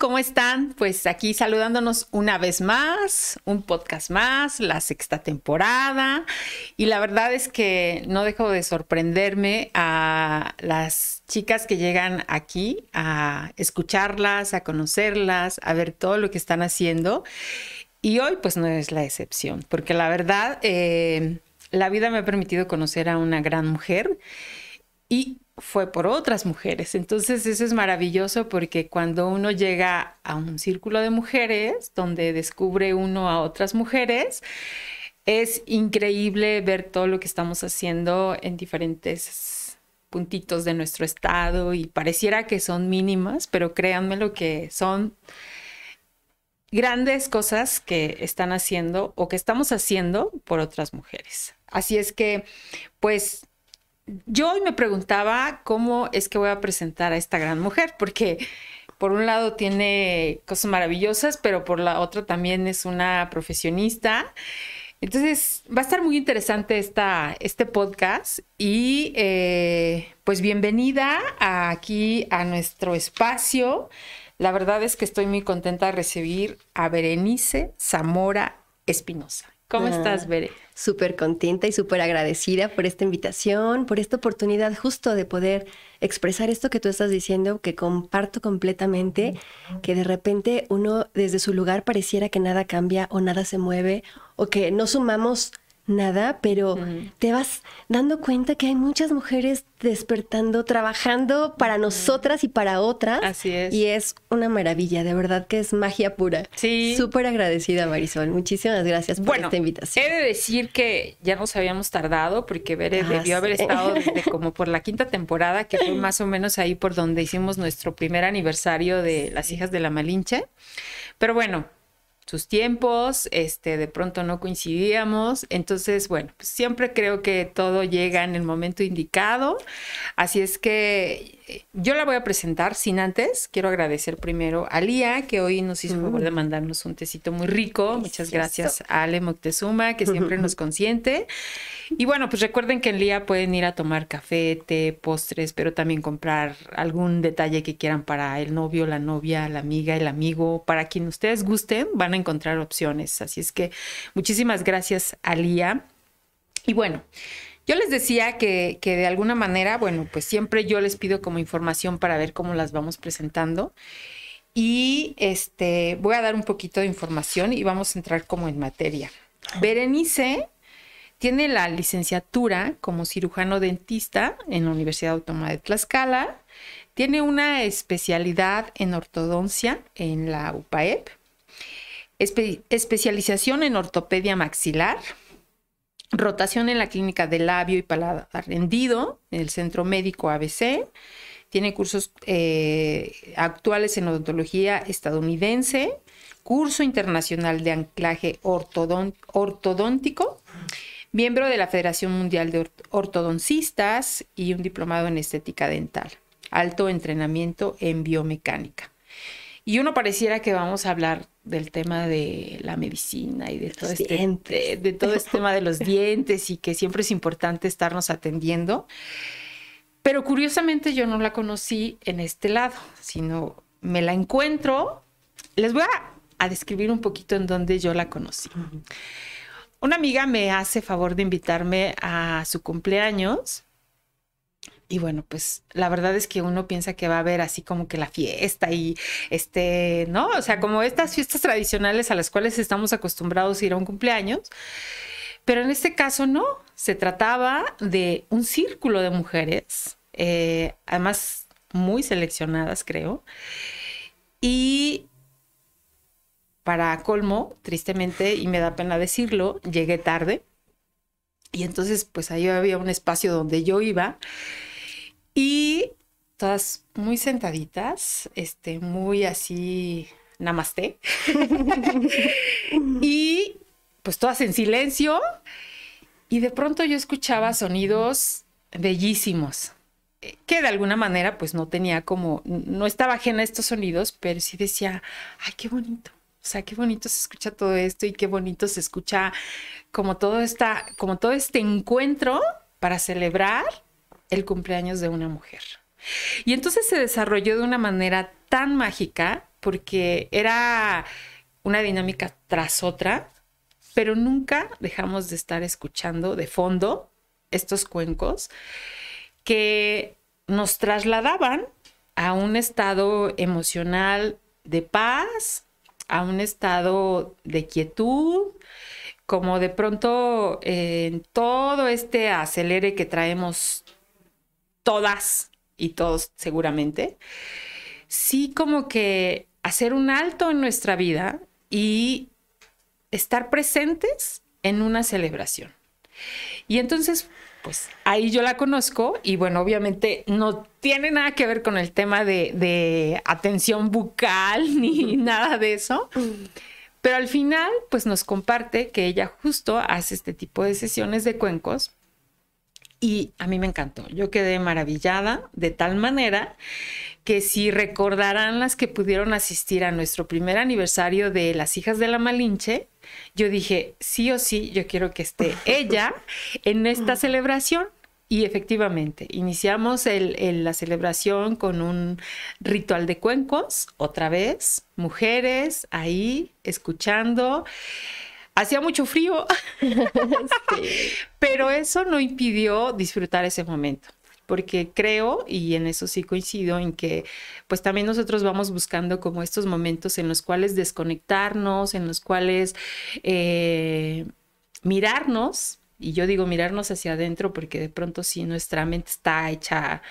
¿Cómo están? Pues aquí saludándonos una vez más, un podcast más, la sexta temporada. Y la verdad es que no dejo de sorprenderme a las chicas que llegan aquí a escucharlas, a conocerlas, a ver todo lo que están haciendo. Y hoy pues no es la excepción, porque la verdad, eh, la vida me ha permitido conocer a una gran mujer y fue por otras mujeres. Entonces eso es maravilloso porque cuando uno llega a un círculo de mujeres donde descubre uno a otras mujeres, es increíble ver todo lo que estamos haciendo en diferentes puntitos de nuestro estado y pareciera que son mínimas, pero créanme lo que son grandes cosas que están haciendo o que estamos haciendo por otras mujeres. Así es que, pues, yo hoy me preguntaba cómo es que voy a presentar a esta gran mujer, porque por un lado tiene cosas maravillosas, pero por la otra también es una profesionista. Entonces va a estar muy interesante esta, este podcast y eh, pues bienvenida aquí a nuestro espacio. La verdad es que estoy muy contenta de recibir a Berenice Zamora Espinosa. ¿Cómo Ah. estás, Bere? Súper contenta y súper agradecida por esta invitación, por esta oportunidad justo de poder expresar esto que tú estás diciendo, que comparto completamente, que de repente uno desde su lugar pareciera que nada cambia o nada se mueve o que no sumamos nada, pero te vas dando cuenta que hay muchas mujeres despertando, trabajando para nosotras y para otras. Así es. Y es una maravilla, de verdad que es magia pura. Sí. Súper agradecida, Marisol. Muchísimas gracias por Bueno, esta invitación. he de decir que ya nos habíamos tardado porque Bere Ah, debió haber estado desde como por la quinta temporada, que fue más o menos ahí por donde hicimos nuestro primer aniversario de Las Hijas de la Malinche. Pero bueno, sus tiempos, este, de pronto no coincidíamos. Entonces, bueno, pues siempre creo que todo llega en el momento indicado. Así es que yo la voy a presentar sin antes. Quiero agradecer primero a Lía, que hoy nos hizo el favor de mandarnos un tecito muy rico. Muchas gracias a Ale Moctezuma, que siempre nos consiente. Y bueno, pues recuerden que en Lía pueden ir a tomar café, té, postres, pero también comprar algún detalle que quieran para el novio, la novia, la amiga, el amigo. Para quien ustedes gusten, van a encontrar opciones. Así es que muchísimas gracias a Lía. Y bueno, yo les decía que, que de alguna manera, bueno, pues siempre yo les pido como información para ver cómo las vamos presentando. Y este, voy a dar un poquito de información y vamos a entrar como en materia. Berenice tiene la licenciatura como cirujano dentista en la Universidad Autónoma de Tlaxcala. Tiene una especialidad en ortodoncia en la UPAEP. Espe- especialización en ortopedia maxilar. Rotación en la clínica de labio y paladar hendido en el Centro Médico ABC. Tiene cursos eh, actuales en odontología estadounidense. Curso internacional de anclaje ortodón- ortodóntico miembro de la Federación Mundial de Ort- Ortodoncistas y un diplomado en estética dental, alto entrenamiento en biomecánica. Y uno pareciera que vamos a hablar del tema de la medicina y de todo, Los este, dientes. de, de todo este tema de los dientes y que siempre es importante estarnos atendiendo. Pero curiosamente yo no la conocí en este lado, sino me la encuentro. Les voy a, a describir un poquito en dónde yo la conocí. Una amiga me hace favor de invitarme a su cumpleaños. Y bueno, pues la verdad es que uno piensa que va a haber así como que la fiesta y este, ¿no? O sea, como estas fiestas tradicionales a las cuales estamos acostumbrados a ir a un cumpleaños. Pero en este caso no, se trataba de un círculo de mujeres, eh, además muy seleccionadas, creo. Y para colmo, tristemente, y me da pena decirlo, llegué tarde. Y entonces, pues ahí había un espacio donde yo iba y todas muy sentaditas, este, muy así, namaste. y pues todas en silencio. Y de pronto yo escuchaba sonidos bellísimos. que de alguna manera pues no tenía como, no estaba ajena a estos sonidos, pero sí decía, ay, qué bonito. O sea, qué bonito se escucha todo esto y qué bonito se escucha como todo esta, como todo este encuentro para celebrar el cumpleaños de una mujer. Y entonces se desarrolló de una manera tan mágica porque era una dinámica tras otra, pero nunca dejamos de estar escuchando de fondo estos cuencos que nos trasladaban a un estado emocional de paz, a un estado de quietud, como de pronto en todo este acelere que traemos todas y todos seguramente, sí como que hacer un alto en nuestra vida y estar presentes en una celebración. Y entonces, pues ahí yo la conozco y bueno, obviamente no tiene nada que ver con el tema de, atención bucal ni nada de eso. Pero al final, pues nos comparte que ella justo hace este tipo de sesiones de cuencos y a mí me encantó. Yo quedé maravillada de tal manera que si recordarán las que pudieron asistir a nuestro primer aniversario de las hijas de la Malinche, yo dije, sí o sí, yo quiero que esté ella en esta celebración. Y efectivamente, iniciamos la celebración con un ritual de cuencos, otra vez, mujeres ahí escuchando. Hacía mucho frío, pero eso no impidió disfrutar ese momento porque creo, y en eso sí coincido, en que pues también nosotros vamos buscando como estos momentos en los cuales desconectarnos, en los cuales eh, mirarnos, y yo digo mirarnos hacia adentro porque de pronto sí nuestra mente está hecha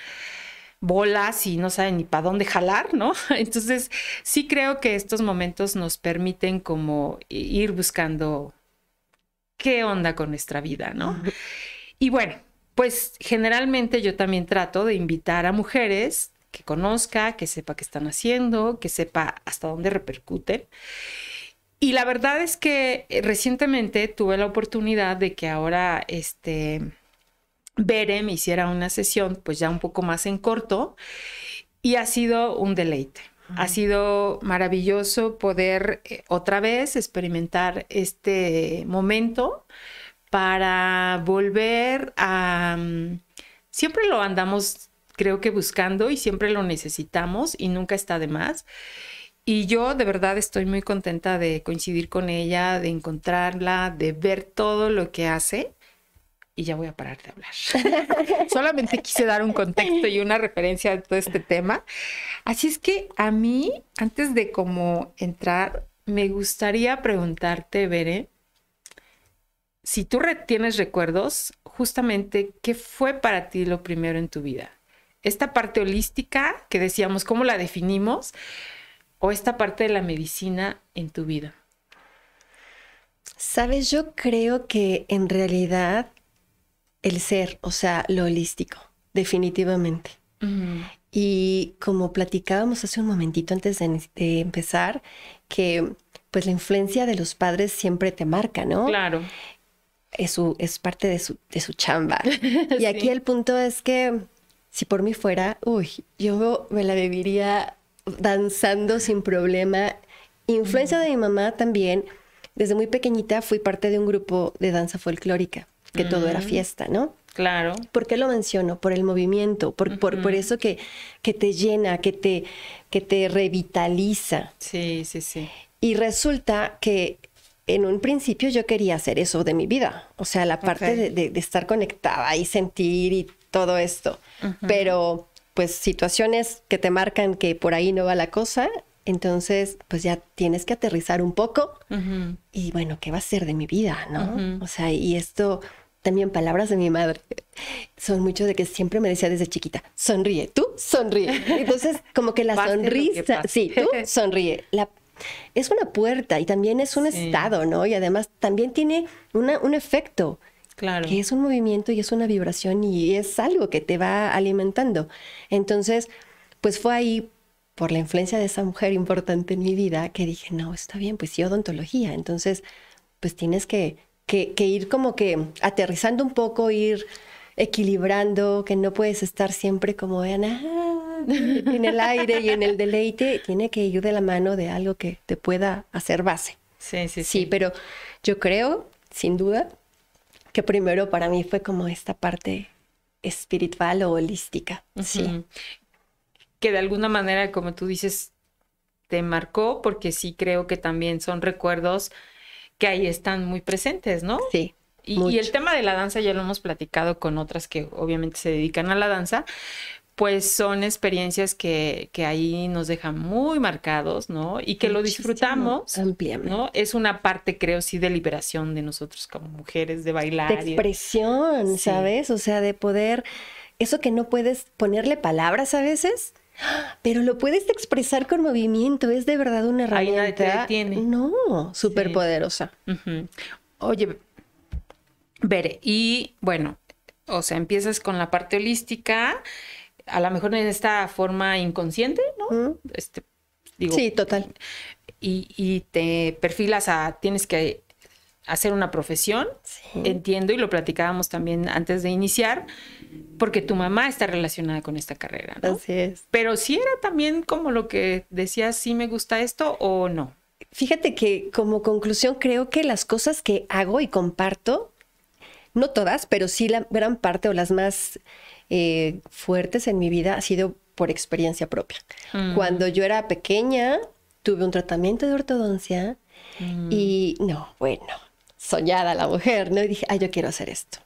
bolas y no sabe ni para dónde jalar, ¿no? Entonces sí creo que estos momentos nos permiten como ir buscando qué onda con nuestra vida, ¿no? Y bueno, pues generalmente yo también trato de invitar a mujeres que conozca, que sepa qué están haciendo, que sepa hasta dónde repercuten. Y la verdad es que eh, recientemente tuve la oportunidad de que ahora este Bere me hiciera una sesión pues ya un poco más en corto y ha sido un deleite. Ha sido maravilloso poder eh, otra vez experimentar este momento para volver a... Mm, siempre lo andamos, creo que buscando y siempre lo necesitamos y nunca está de más. Y yo de verdad estoy muy contenta de coincidir con ella, de encontrarla, de ver todo lo que hace. Y ya voy a parar de hablar. Solamente quise dar un contexto y una referencia a todo este tema. Así es que a mí, antes de como entrar, me gustaría preguntarte, Bere, si tú tienes recuerdos, justamente, ¿qué fue para ti lo primero en tu vida? Esta parte holística que decíamos, ¿cómo la definimos? ¿O esta parte de la medicina en tu vida? Sabes, yo creo que en realidad el ser, o sea, lo holístico, definitivamente. Y como platicábamos hace un momentito antes de, de, empezar, que pues la influencia de los padres siempre te marca, ¿no? Claro es, su, es parte de su, de su chamba. Y aquí el punto es que si por mí fuera, uy, yo me la viviría danzando sin problema. Influencia de mi mamá también. Desde muy pequeñita fui parte de un grupo de danza folclórica, que todo era fiesta, ¿no? Claro. ¿Por qué lo menciono? Por el movimiento, por, por, por, eso que, que te llena, que te, que te revitaliza. Sí, sí, sí. Y resulta que en un principio yo quería hacer eso de mi vida, o sea, la parte de, estar conectada y sentir y todo esto, pero pues situaciones que te marcan que por ahí no va la cosa, entonces pues ya tienes que aterrizar un poco y bueno, ¿qué va a ser de mi vida, no? O sea, y esto también palabras de mi madre son mucho de que siempre me decía desde chiquita, sonríe, tú sonríe. Entonces, como que la sonrisa, sí, tú sonríe. La es una puerta y también es un estado, ¿no? Y además también tiene un efecto. Claro. Que es un movimiento y es una vibración y es algo que te va alimentando. Entonces, pues fue ahí por la influencia de esa mujer importante en mi vida que dije, no, está bien, pues sí, odontología. Entonces, pues tienes que, que, ir como que aterrizando un poco, ir equilibrando, que no puedes estar siempre como en, ah, en el aire y en el deleite, tiene que ir de la mano de algo que te pueda hacer base. Sí, sí, sí. Sí, pero yo creo, sin duda, que primero para mí fue como esta parte espiritual o holística. Sí. Que de alguna manera, como tú dices, te marcó, porque sí creo que también son recuerdos que ahí están muy presentes, ¿no? Sí. Y, el tema de la danza ya lo hemos platicado con otras que obviamente se dedican a la danza, pues son experiencias que, que ahí nos dejan muy marcados, ¿no? Y que lo disfrutamos, ampliamente. ¿no? Es una parte, creo, sí, de liberación de nosotros como mujeres, de bailar. de y- expresión, Sí. ¿sabes? O sea, de poder, eso que no puedes ponerle palabras a veces, pero lo puedes expresar con movimiento, es de verdad una Ahí herramienta. nadie te detiene. No, súper poderosa. Oye, Bere, y bueno, o sea, empiezas con la parte holística, a lo mejor en esta forma inconsciente, ¿no? Este, digo, Sí, total. y, y te perfilas a, tienes que hacer una profesión, Sí. entiendo, y lo platicábamos también antes de iniciar, porque tu mamá está relacionada con esta carrera, ¿no? Así es. Pero si era también como lo que decías, sí me gusta esto o no. Fíjate que como conclusión creo que las cosas que hago y comparto, no todas, pero sí la gran parte o las más eh, fuertes en mi vida ha sido por experiencia propia. Mm. Cuando yo era pequeña, tuve un tratamiento de ortodoncia Mm. y no, bueno, soñada la mujer, ¿no? Y dije, ay, yo quiero hacer esto.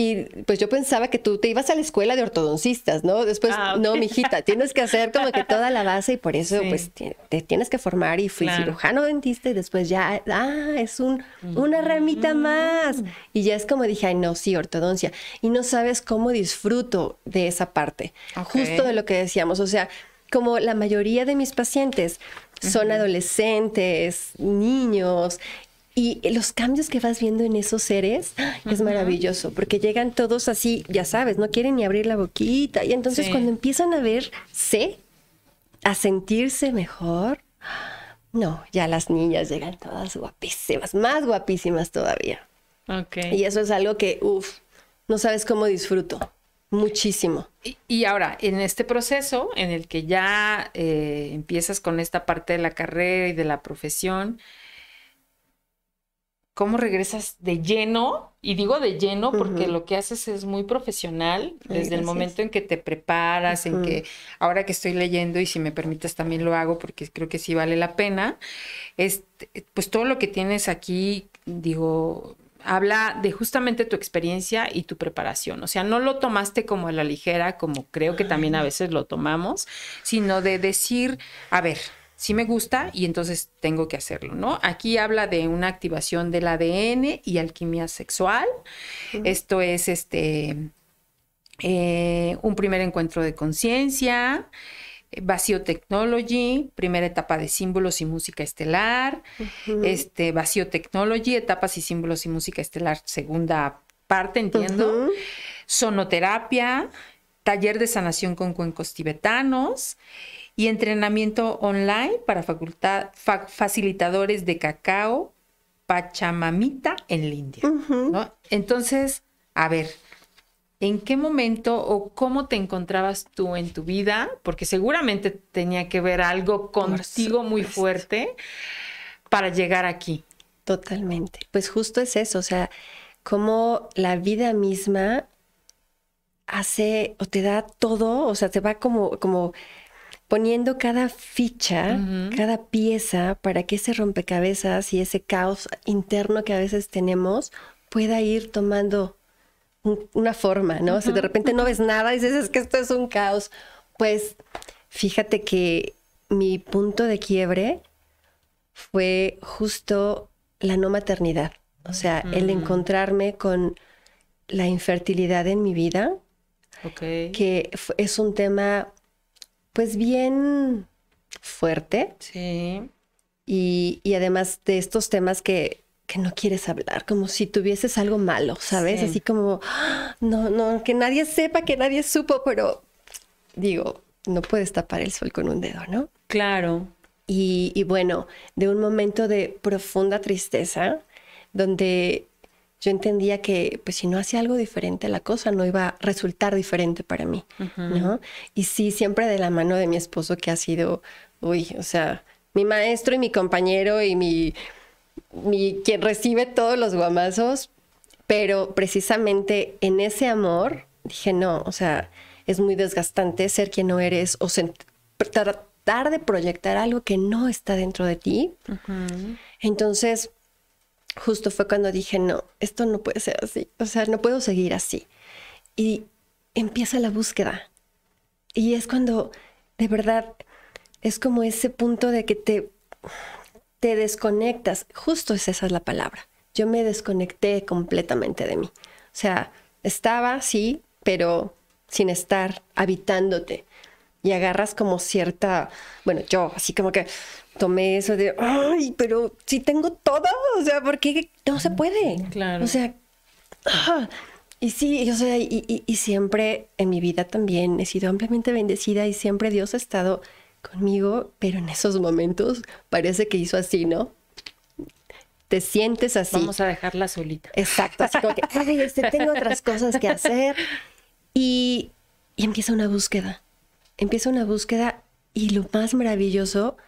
Y pues yo pensaba que tú te ibas a la escuela de ortodoncistas, ¿no? Después, Ah, no, mijita, tienes que hacer como que toda la base y por eso Sí. pues te tienes que formar y fui Claro. cirujano dentista y después ya, ah, es un, una ramita más. Y ya es como dije, ay, no, sí, ortodoncia. Y no sabes cómo disfruto de esa parte. Justo de lo que decíamos, o sea, como la mayoría de mis pacientes son adolescentes, niños, y los cambios que vas viendo en esos seres es maravilloso, porque llegan todos así, ya sabes, no quieren ni abrir la boquita. Y entonces Sí. cuando empiezan a verse, a sentirse mejor, no, ya las niñas llegan todas guapísimas, más guapísimas todavía. Ok. Y eso es algo que, uff, no sabes cómo disfruto. Muchísimo. Y, y ahora, en este proceso en el que ya eh, empiezas con esta parte de la carrera y de la profesión, ¿cómo regresas de lleno? Y digo de lleno porque lo que haces es muy profesional desde el momento en que te preparas, en que ahora que estoy leyendo y si me permites también lo hago porque creo que sí vale la pena, este, pues todo lo que tienes aquí, digo, habla de justamente tu experiencia y tu preparación. O sea, no lo tomaste como a la ligera, como creo que también a veces lo tomamos, sino de decir, a ver, sí me gusta y entonces tengo que hacerlo, ¿no? Aquí habla de una activación del ADN y alquimia sexual. Esto es este eh, un primer encuentro de conciencia, eh, Vacío Technology, primera etapa de símbolos y música estelar, este Vacío Technology, etapas y símbolos y música estelar, segunda parte, entiendo. Sonoterapia, taller de sanación con cuencos tibetanos y entrenamiento online para facultad- fa- facilitadores de cacao Pachamamita en la India. Entonces, a ver, ¿en qué momento o cómo te encontrabas tú en tu vida? Porque seguramente tenía que ver algo contigo muy fuerte para llegar aquí. Totalmente. Pues justo es eso, o sea, como la vida misma hace o te da todo, o sea, te va como, como poniendo cada ficha, cada pieza para que ese rompecabezas y ese caos interno que a veces tenemos pueda ir tomando un- una forma, ¿no? Si de repente no ves nada y dices, es que esto es un caos, pues fíjate que mi punto de quiebre fue justo la no maternidad. O sea, el encontrarme con la infertilidad en mi vida, que es un tema pues bien fuerte Sí. y, y además de estos temas que, que no quieres hablar, como si tuvieses algo malo, ¿sabes? Sí. Así como, "Ah, no, no, que nadie sepa, que nadie supo, pero digo, no puedes tapar el sol con un dedo, ¿no? Claro. Y, y bueno, de un momento de profunda tristeza, donde yo entendía que pues si no hacía algo diferente, la cosa no iba a resultar diferente para mí, ¿no? Y sí, siempre de la mano de mi esposo que ha sido, uy, o sea, mi maestro y mi compañero y mi, mi quien recibe todos los guamazos, pero precisamente en ese amor dije, no, o sea, es muy desgastante ser quien no eres o tratar de proyectar algo que no está dentro de ti. Entonces, justo fue cuando dije, no, esto no puede ser así, o sea, no puedo seguir así. Y empieza la búsqueda. Y es cuando, de verdad, es como ese punto de que te, te desconectas. Justo es esa es la palabra. Yo me desconecté completamente de mí. O sea, estaba, sí, pero sin estar habitándote. Y agarras como cierta, bueno, yo así como que tomé eso de, ay, pero si tengo todo, o sea, porque no se puede. Claro. O sea, ah, y sí, o sea, y, y, siempre en mi vida también he sido ampliamente bendecida y siempre Dios ha estado conmigo, pero en esos momentos parece que hizo así, ¿no? Te sientes así. Vamos a dejarla solita. Exacto, así como que, ay, este, tengo otras cosas que hacer. Y, y empieza una búsqueda. Empieza una búsqueda y lo más maravilloso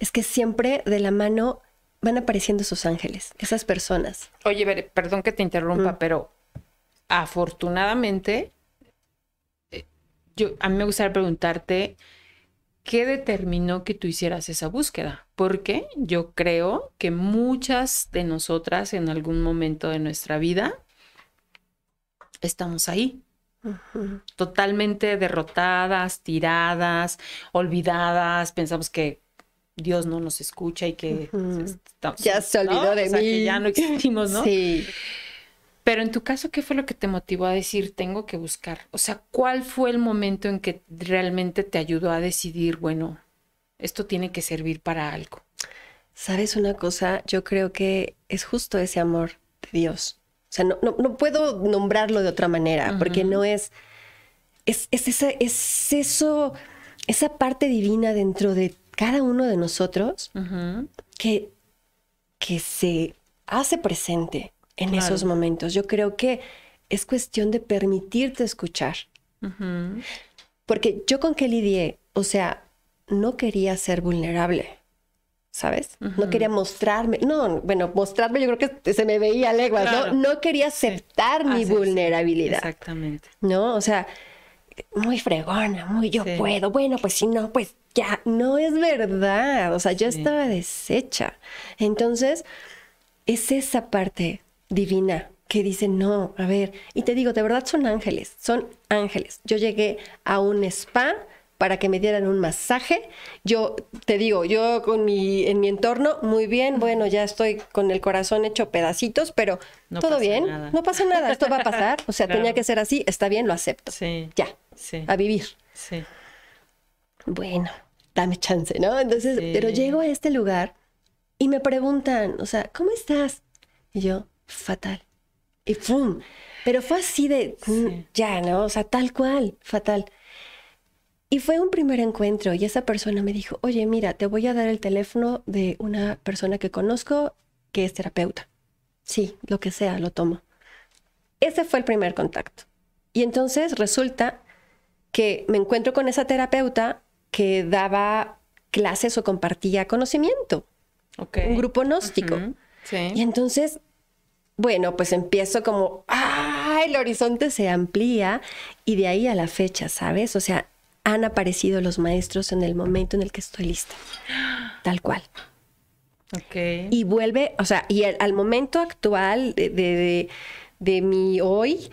es que siempre de la mano van apareciendo esos ángeles, esas personas. Oye, perdón que te interrumpa, pero afortunadamente, eh, yo, a mí me gustaría preguntarte, ¿qué determinó que tú hicieras esa búsqueda? Porque yo creo que muchas de nosotras en algún momento de nuestra vida estamos ahí. Totalmente derrotadas, tiradas, olvidadas, pensamos que Dios no nos escucha y que ya se olvidó de mí. que ya no existimos, ¿no? Sí. Pero en tu caso, ¿qué fue lo que te motivó a decir, tengo que buscar? O sea, ¿cuál fue el momento en que realmente te ayudó a decidir, bueno, esto tiene que servir para algo? ¿Sabes una cosa? Yo creo que es justo ese amor de Dios. O sea, no, no, puedo nombrarlo de otra manera, porque no es, es, es, esa, es eso, esa parte divina dentro de cada uno de nosotros que, que se hace presente en esos momentos. Yo creo que es cuestión de permitirte escuchar. Porque yo con que lidié, o sea, no quería ser vulnerable. ¿Sabes? No quería mostrarme, no, bueno, mostrarme yo creo que se me veía leguas, ¿no? No quería aceptar mi vulnerabilidad. Exactamente. ¿No? O sea, muy fregona, muy yo puedo, bueno, pues si no, pues ya, no es verdad, o sea, yo estaba deshecha. Entonces, es esa parte divina que dice, no, a ver, y te digo, de verdad son ángeles, son ángeles. Yo llegué a un spa para que me dieran un masaje. Yo te digo, yo con mi, en mi entorno, muy bien, bueno, ya estoy con el corazón hecho pedacitos, pero todo bien, no pasa nada, esto va a pasar. O sea, tenía que ser así, está bien, lo acepto. Sí. Ya, sí. a vivir. Sí. Bueno, dame chance, ¿no? Entonces, pero llego a este lugar y me preguntan, o sea, ¿cómo estás? Y yo, fatal. Y ¡pum! Pero fue así de, mm, ya, ¿no? O sea, tal cual, fatal. Y fue un primer encuentro y esa persona me dijo, oye, mira, te voy a dar el teléfono de una persona que conozco que es terapeuta. Sí, lo que sea, lo tomo. Ese fue el primer contacto. Y entonces resulta que me encuentro con esa terapeuta que daba clases o compartía conocimiento. Un grupo gnóstico. Y entonces bueno, pues empiezo como, ¡ah! El horizonte se amplía y de ahí a la fecha, ¿sabes? O sea, han aparecido los maestros en el momento en el que estoy lista. Tal cual. Ok. Y vuelve, o sea, y al, momento actual de, de, mi hoy,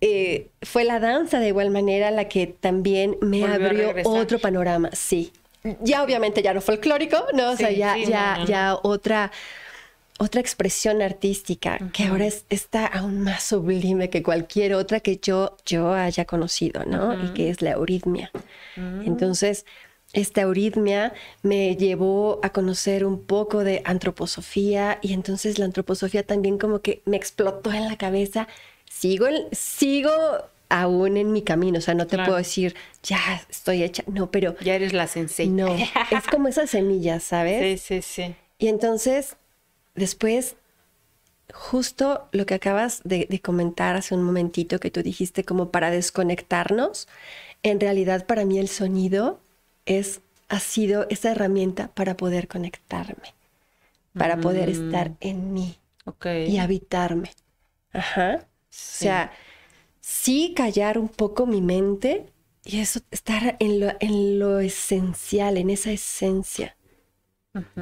eh, fue la danza de igual manera la que también me abrió otro panorama. Sí. Ya obviamente ya no folclórico, ¿no? O sea, ya, ya, ya otra otra expresión artística que ahora está aún más sublime que cualquier otra que yo, yo haya conocido, ¿no? Y que es la euritmia. Mm. Entonces, esta euritmia me llevó a conocer un poco de antroposofía y entonces la antroposofía también como que me explotó en la cabeza. Sigo, sigo aún en mi camino, o sea, no te puedo decir, ya estoy hecha, no, pero... Ya eres la sensei. No, es como esa semilla, ¿sabes? Sí, sí, sí. Y entonces después justo lo que acabas de, de, comentar hace un momentito que tú dijiste como para desconectarnos, en realidad para mí el sonido es, ha sido esa herramienta para poder conectarme, para poder Mm. estar en mí y habitarme. Ajá. O Sí. sea, sí callar un poco mi mente y eso, estar en lo, en lo esencial, en esa esencia.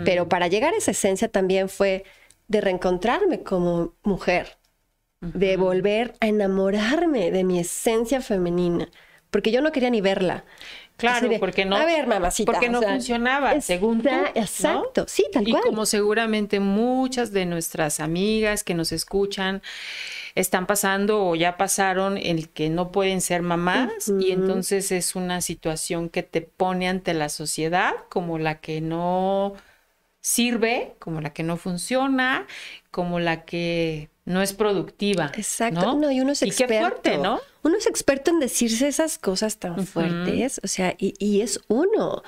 Pero para llegar a esa esencia también fue de reencontrarme como mujer, de volver a enamorarme de mi esencia femenina, porque yo no quería ni verla. Claro, de, porque no. A ver, mamacita. Porque no sea, funcionaba, es- según tú. ¿no? Exacto, sí, tal Y cual. como seguramente muchas de nuestras amigas que nos escuchan están pasando o ya pasaron el que no pueden ser mamás y entonces es una situación que te pone ante la sociedad como la que no sirve, como la que no funciona, como la que no es productiva. Exacto. ¿no? No, y uno es Y qué experto. fuerte, ¿no? Uno es experto en decirse esas cosas tan fuertes. O sea, y, y es uno.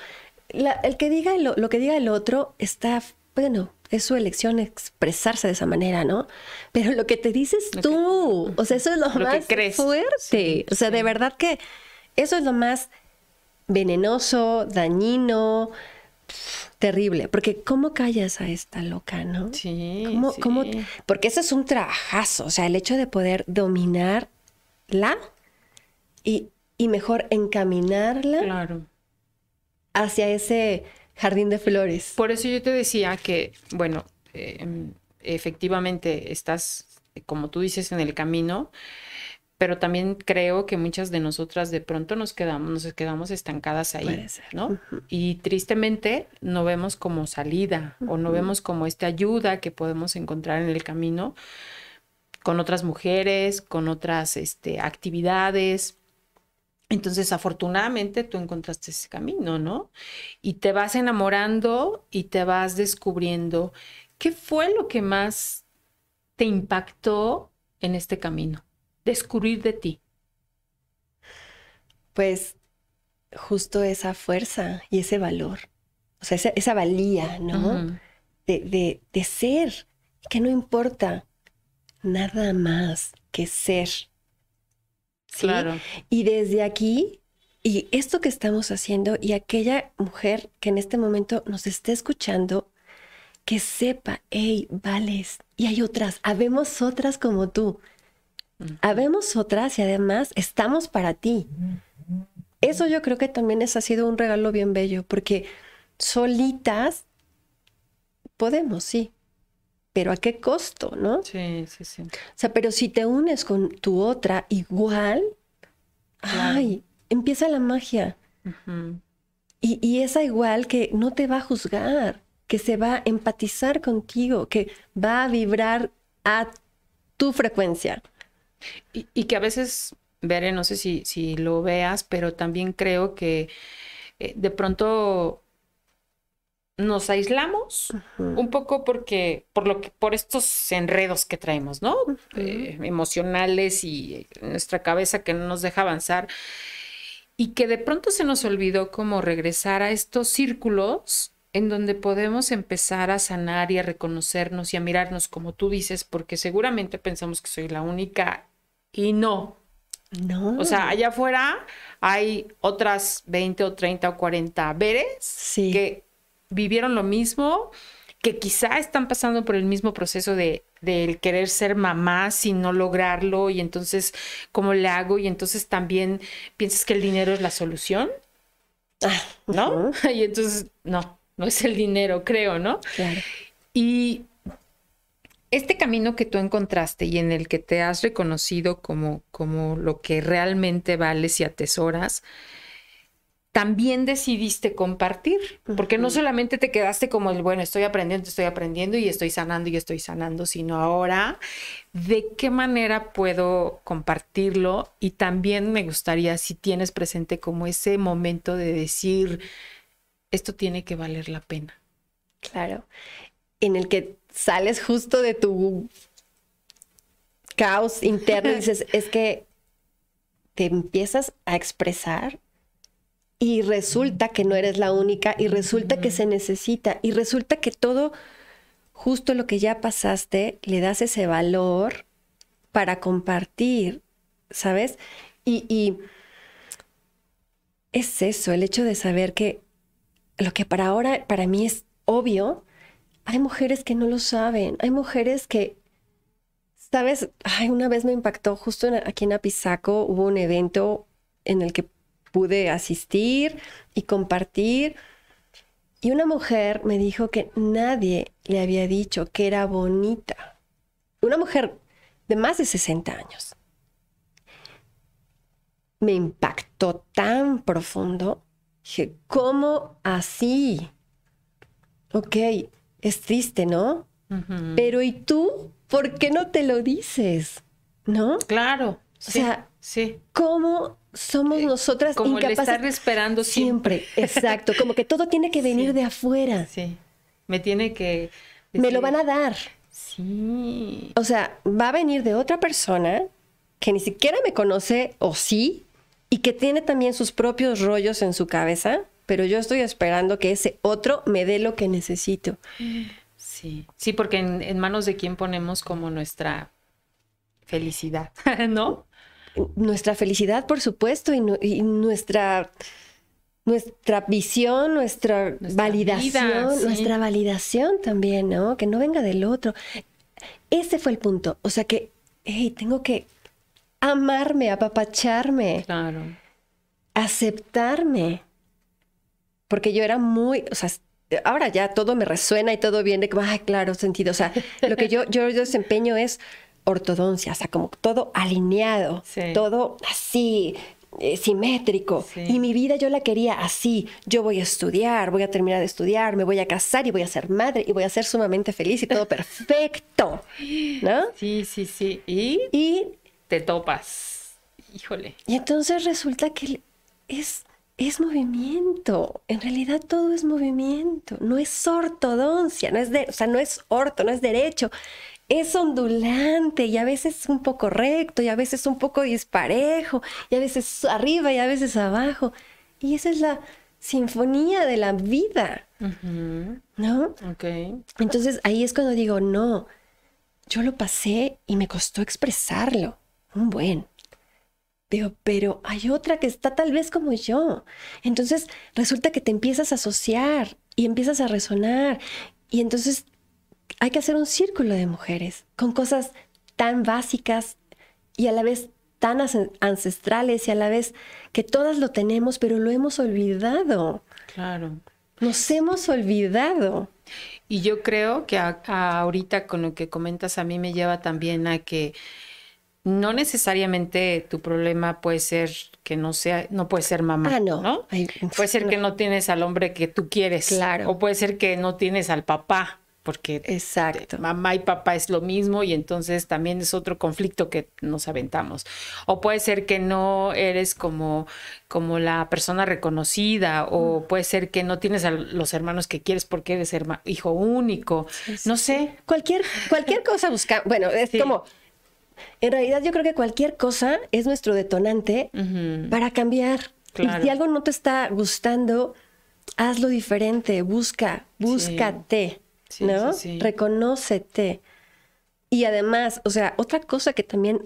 La- el que diga lo, lo que diga el otro está, bueno, es su elección expresarse de esa manera, ¿no? Pero lo que te dices Lo que- tú, o sea, eso es lo, más fuerte. Sí, o sea, sí. de verdad que eso es lo más venenoso, dañino, terrible. Porque ¿cómo callas a esta loca, no? Sí, ¿Cómo, sí. cómo- porque eso es un trabajazo, o sea, el hecho de poder dominarla y, y mejor encaminarla Claro. hacia ese jardín de flores. Por eso yo te decía que, bueno, eh, efectivamente estás, como tú dices, en el camino, pero también creo que muchas de nosotras de pronto nos quedamos, nos quedamos estancadas ahí. Y tristemente no vemos como salida o no vemos como esta ayuda que podemos encontrar en el camino con otras mujeres, con otras este, actividades. Entonces, afortunadamente, tú encontraste ese camino, ¿no? Y te vas enamorando y te vas descubriendo. ¿Qué fue lo que más te impactó en este camino? Descubrir de ti. Pues justo esa fuerza y ese valor, o sea, esa, esa valía, ¿no? De, de, de ser, que no importa nada más que ser. ¿sí? Claro. Y desde aquí, y esto que estamos haciendo, y aquella mujer que en este momento nos esté escuchando, que sepa, hey, vales, y hay otras, habemos otras como tú, habemos otras y además estamos para ti. Eso yo creo que también es, ha sido un regalo bien bello, porque solitas podemos, sí, pero ¿a qué costo, no? Sí, sí, sí. O sea, pero si te unes con tu otra igual, Claro. ay, empieza la magia. Y, y esa igual que no te va a juzgar, que se va a empatizar contigo, que va a vibrar a tu frecuencia. Y, y que a veces, Bere, no sé si, si lo veas, pero también creo que eh, de pronto nos aislamos un poco porque por lo que por estos enredos que traemos, ¿no? Eh, emocionales y eh, nuestra cabeza que no nos deja avanzar. Y que de pronto se nos olvidó como regresar a estos círculos en donde podemos empezar a sanar y a reconocernos y a mirarnos como tú dices, porque seguramente pensamos que soy la única y no. No. O sea, allá afuera hay otras 20 o 30 o 40 veres Sí. que vivieron lo mismo, que quizá están pasando por el mismo proceso de del querer ser mamá sin no lograrlo y entonces cómo le hago y entonces también piensas que el dinero es la solución, Ah, ¿no? Y entonces no, no es el dinero, creo, ¿no? claro. Y este camino que tú encontraste y en el que te has reconocido como, como lo que realmente vales y atesoras, también decidiste compartir, porque no solamente te quedaste como el, bueno, estoy aprendiendo, estoy aprendiendo y estoy sanando y estoy sanando, sino ahora, ¿de qué manera puedo compartirlo? Y también me gustaría, si tienes presente como ese momento de decir, esto tiene que valer la pena. Claro. En el que sales justo de tu caos interno y dices, es que te empiezas a expresar y resulta que no eres la única y resulta que se necesita y resulta que todo justo lo que ya pasaste, le das ese valor para compartir, ¿sabes? Y, y es eso, el hecho de saber que lo que para ahora, para mí es obvio, hay mujeres que no lo saben, hay mujeres que, ¿sabes? Ay, una vez me impactó, justo aquí en Apizaco hubo un evento en el que pude asistir y compartir. Y una mujer me dijo que nadie le había dicho que era bonita. Una mujer de más de 60 años. Me impactó tan profundo. Dije, ¿cómo así? Ok, es triste, ¿no? Pero ¿y tú? ¿Por qué no te lo dices? ¿No? Claro. O sea, sí. ¿cómo somos eh, nosotras como incapaces? estar esperando siempre. Exacto, como que todo tiene que venir de afuera. Sí. Me tiene que me lo van a dar. Sí. O sea, va a venir de otra persona que ni siquiera me conoce o sí y que tiene también sus propios rollos en su cabeza, pero yo estoy esperando que ese otro me dé lo que necesito. Sí, sí, porque en manos de quién ponemos como nuestra felicidad, ¿no? nuestra felicidad, por supuesto, y, nuestra, nuestra visión, nuestra, validación, nuestra validación también, ¿no? Que no venga del otro. Ese fue el punto. O sea que, hey, tengo que amarme, apapacharme. Claro. Aceptarme. Porque yo era muy, o sea, ahora ya todo me resuena y todo viene como, ay, claro, sentido. O sea, lo que yo, yo desempeño es ortodoncia, o sea, como todo alineado, todo así, eh, simétrico. Y mi vida yo la quería así. Yo voy a estudiar, voy a terminar de estudiar, me voy a casar y voy a ser madre y voy a ser sumamente feliz y todo perfecto. ¿No? Sí, sí, sí. Y, y te topas. Híjole. Y entonces resulta que es, es movimiento. En realidad todo es movimiento. No es ortodoncia, no es de, o sea, no es orto, no es derecho es ondulante y a veces un poco recto y a veces un poco disparejo y a veces arriba y a veces abajo. Y esa es la sinfonía de la vida, ¿no? Ok. Entonces ahí es cuando digo, no, yo lo pasé y me costó expresarlo, un buen. Digo, pero hay otra que está tal vez como yo. Entonces resulta que te empiezas a asociar y empiezas a resonar y entonces hay que hacer un círculo de mujeres con cosas tan básicas y a la vez tan ancestrales y a la vez que todas lo tenemos, pero lo hemos olvidado. Claro. Nos hemos olvidado. Y yo creo que ahorita con lo que comentas a mí me lleva también a que no necesariamente tu problema puede ser que no sea, no puede ser mamá. Ah, no. ¿no? puede ser que no tienes al hombre que tú quieres. Claro. O puede ser que no tienes al papá porque Exacto. mamá y papá es lo mismo y entonces también es otro conflicto que nos aventamos. O puede ser que no eres como, como la persona reconocida o puede ser que no tienes a los hermanos que quieres porque eres hijo único. no sé. Cualquier, cualquier cosa busca, bueno, es como... En realidad yo creo que cualquier cosa es nuestro detonante para cambiar. Y si algo no te está gustando, hazlo diferente, busca, búscate. ¿no? Reconócete. Y además, o sea, otra cosa que también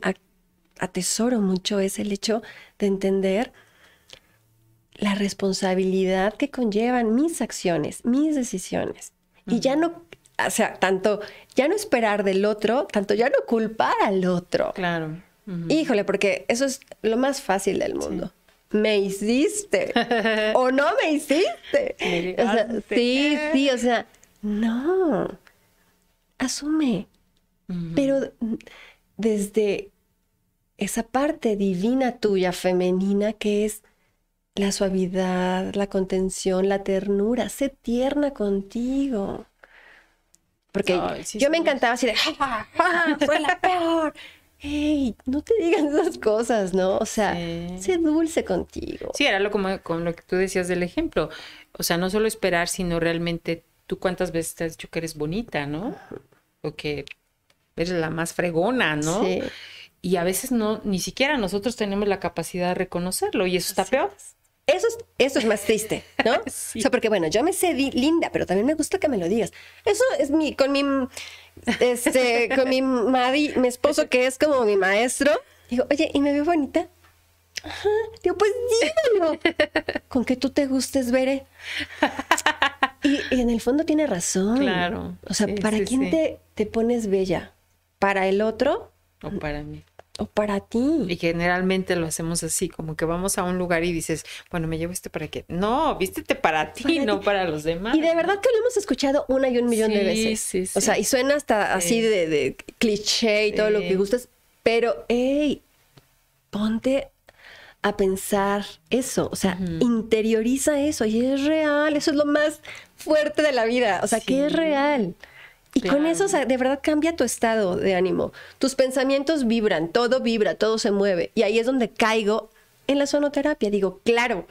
atesoro mucho es el hecho de entender la responsabilidad que conllevan mis acciones, mis decisiones. Y ya no, o sea, tanto, ya no esperar del otro, tanto ya no culpar al otro. Claro. Híjole, porque eso es lo más fácil del mundo. Me hiciste o no me hiciste. sí, sí, o sea, no, asume. Pero desde esa parte divina tuya, femenina, que es la suavidad, la contención, la ternura, sé tierna contigo. Porque yo me encantaba así de, ¡Ja, fue la peor! ¡Hey! No te digan esas cosas, ¿no? O sea, sé dulce contigo. Sí, era lo como, como lo que tú decías del ejemplo. O sea, no solo esperar, sino realmente tú cuántas veces te has dicho que eres bonita, ¿no? O que eres la más fregona, ¿no? Sí. Y a veces no, ni siquiera nosotros tenemos la capacidad de reconocerlo y eso está peor. Eso es, eso es más triste, ¿no? Sí. O sea, porque bueno, yo me sé linda, pero también me gusta que me lo digas. Eso es mi, con mi, este, con mi mari, mi esposo que es como mi maestro. Digo, oye, ¿y me veo bonita? Ajá. Digo, pues dímelo. Con que tú te gustes, veré. Y, y en el fondo tiene razón. Claro. O sea, Sí, ¿para sí, quién. Te, te pones bella? ¿Para el otro O para mí. O para ti? Y generalmente lo hacemos así, como que vamos a un lugar y dices, bueno, me llevo este para qué. No, vístete para ti, Para no ti. para los demás. Y de verdad que lo hemos escuchado una y un millón de veces. sí, O sí. sea, y suena hasta así Sí. de, de cliché y todo lo que gustes, pero, hey, ponte a pensar eso, o sea, interioriza eso y es real, eso es lo más fuerte de la vida, o sea, que es real. Y con eso, o sea, de verdad cambia tu estado de ánimo. Tus pensamientos vibran, todo vibra, todo se mueve. Y ahí es donde caigo en la sonoterapia. Digo, claro.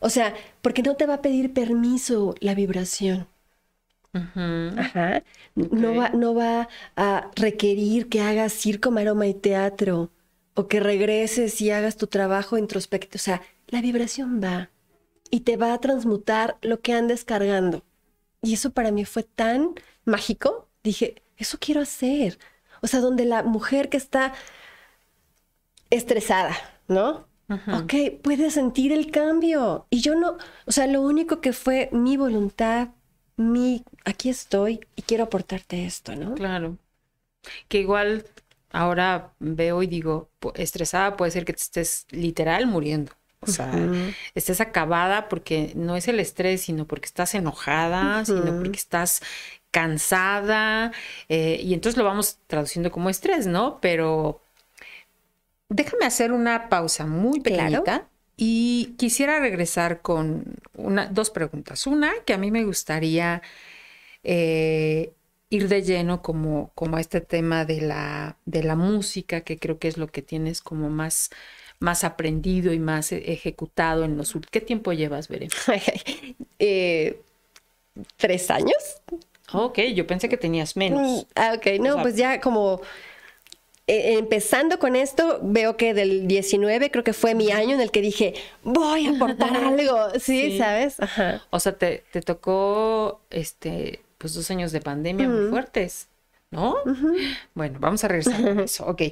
O sea, porque no te va a pedir permiso la vibración. Ajá. No, va, no va a requerir que hagas circo, maroma y teatro o que regreses y hagas tu trabajo introspectivo. O sea, la vibración va y te va a transmutar lo que andes cargando. Y eso para mí fue tan mágico. Dije, eso quiero hacer. O sea, donde la mujer que está estresada, ¿no? Ok, puede sentir el cambio. Y yo no, o sea, lo único que fue mi voluntad, mi, aquí estoy y quiero aportarte esto, ¿no? Claro. Que igual ahora veo y digo, estresada puede ser que te estés literal muriendo. O sea, estés acabada porque no es el estrés, sino porque estás enojada, sino porque estás cansada. eh, y entonces lo vamos traduciendo como estrés, ¿no? Pero déjame hacer una pausa muy Claro. pequeñita. Y quisiera regresar con una, dos preguntas. Una, que a mí me gustaría eh, ir de lleno como, como a este tema de la, de la música, que creo que es lo que tienes como más, más aprendido y más ejecutado en los últimos. ¿Qué tiempo llevas, Veré? Eh, ¿Tres años? Ok, yo pensé que tenías menos. Mm, Ah, ok, no, sea- pues ya como eh, empezando con esto, veo que del 19 creo que fue mi año en el que dije, voy a aportar algo, ¿sí? Sí. ¿Sabes? Ajá. O sea, te, te tocó este, pues dos años de pandemia muy fuertes, ¿no? Bueno, vamos a regresar a eso. Ok.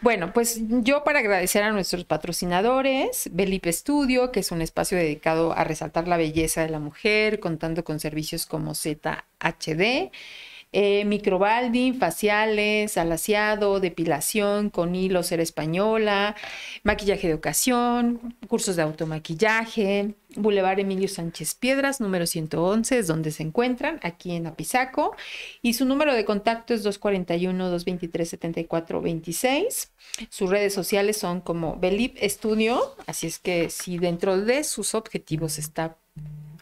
Bueno, pues yo para agradecer a nuestros patrocinadores, Belip Studio, que es un espacio dedicado a resaltar la belleza de la mujer, contando con servicios como ZHD. Eh, faciales, alaciado, depilación con hilo cera española, maquillaje de ocasión, cursos de automaquillaje, Boulevard Emilio Sánchez Piedras, número 111, es donde se encuentran, aquí en Apizaco. Y su número de contacto es 241-223-7426. Sus redes sociales son como Belip Studio, así es que si dentro de sus objetivos está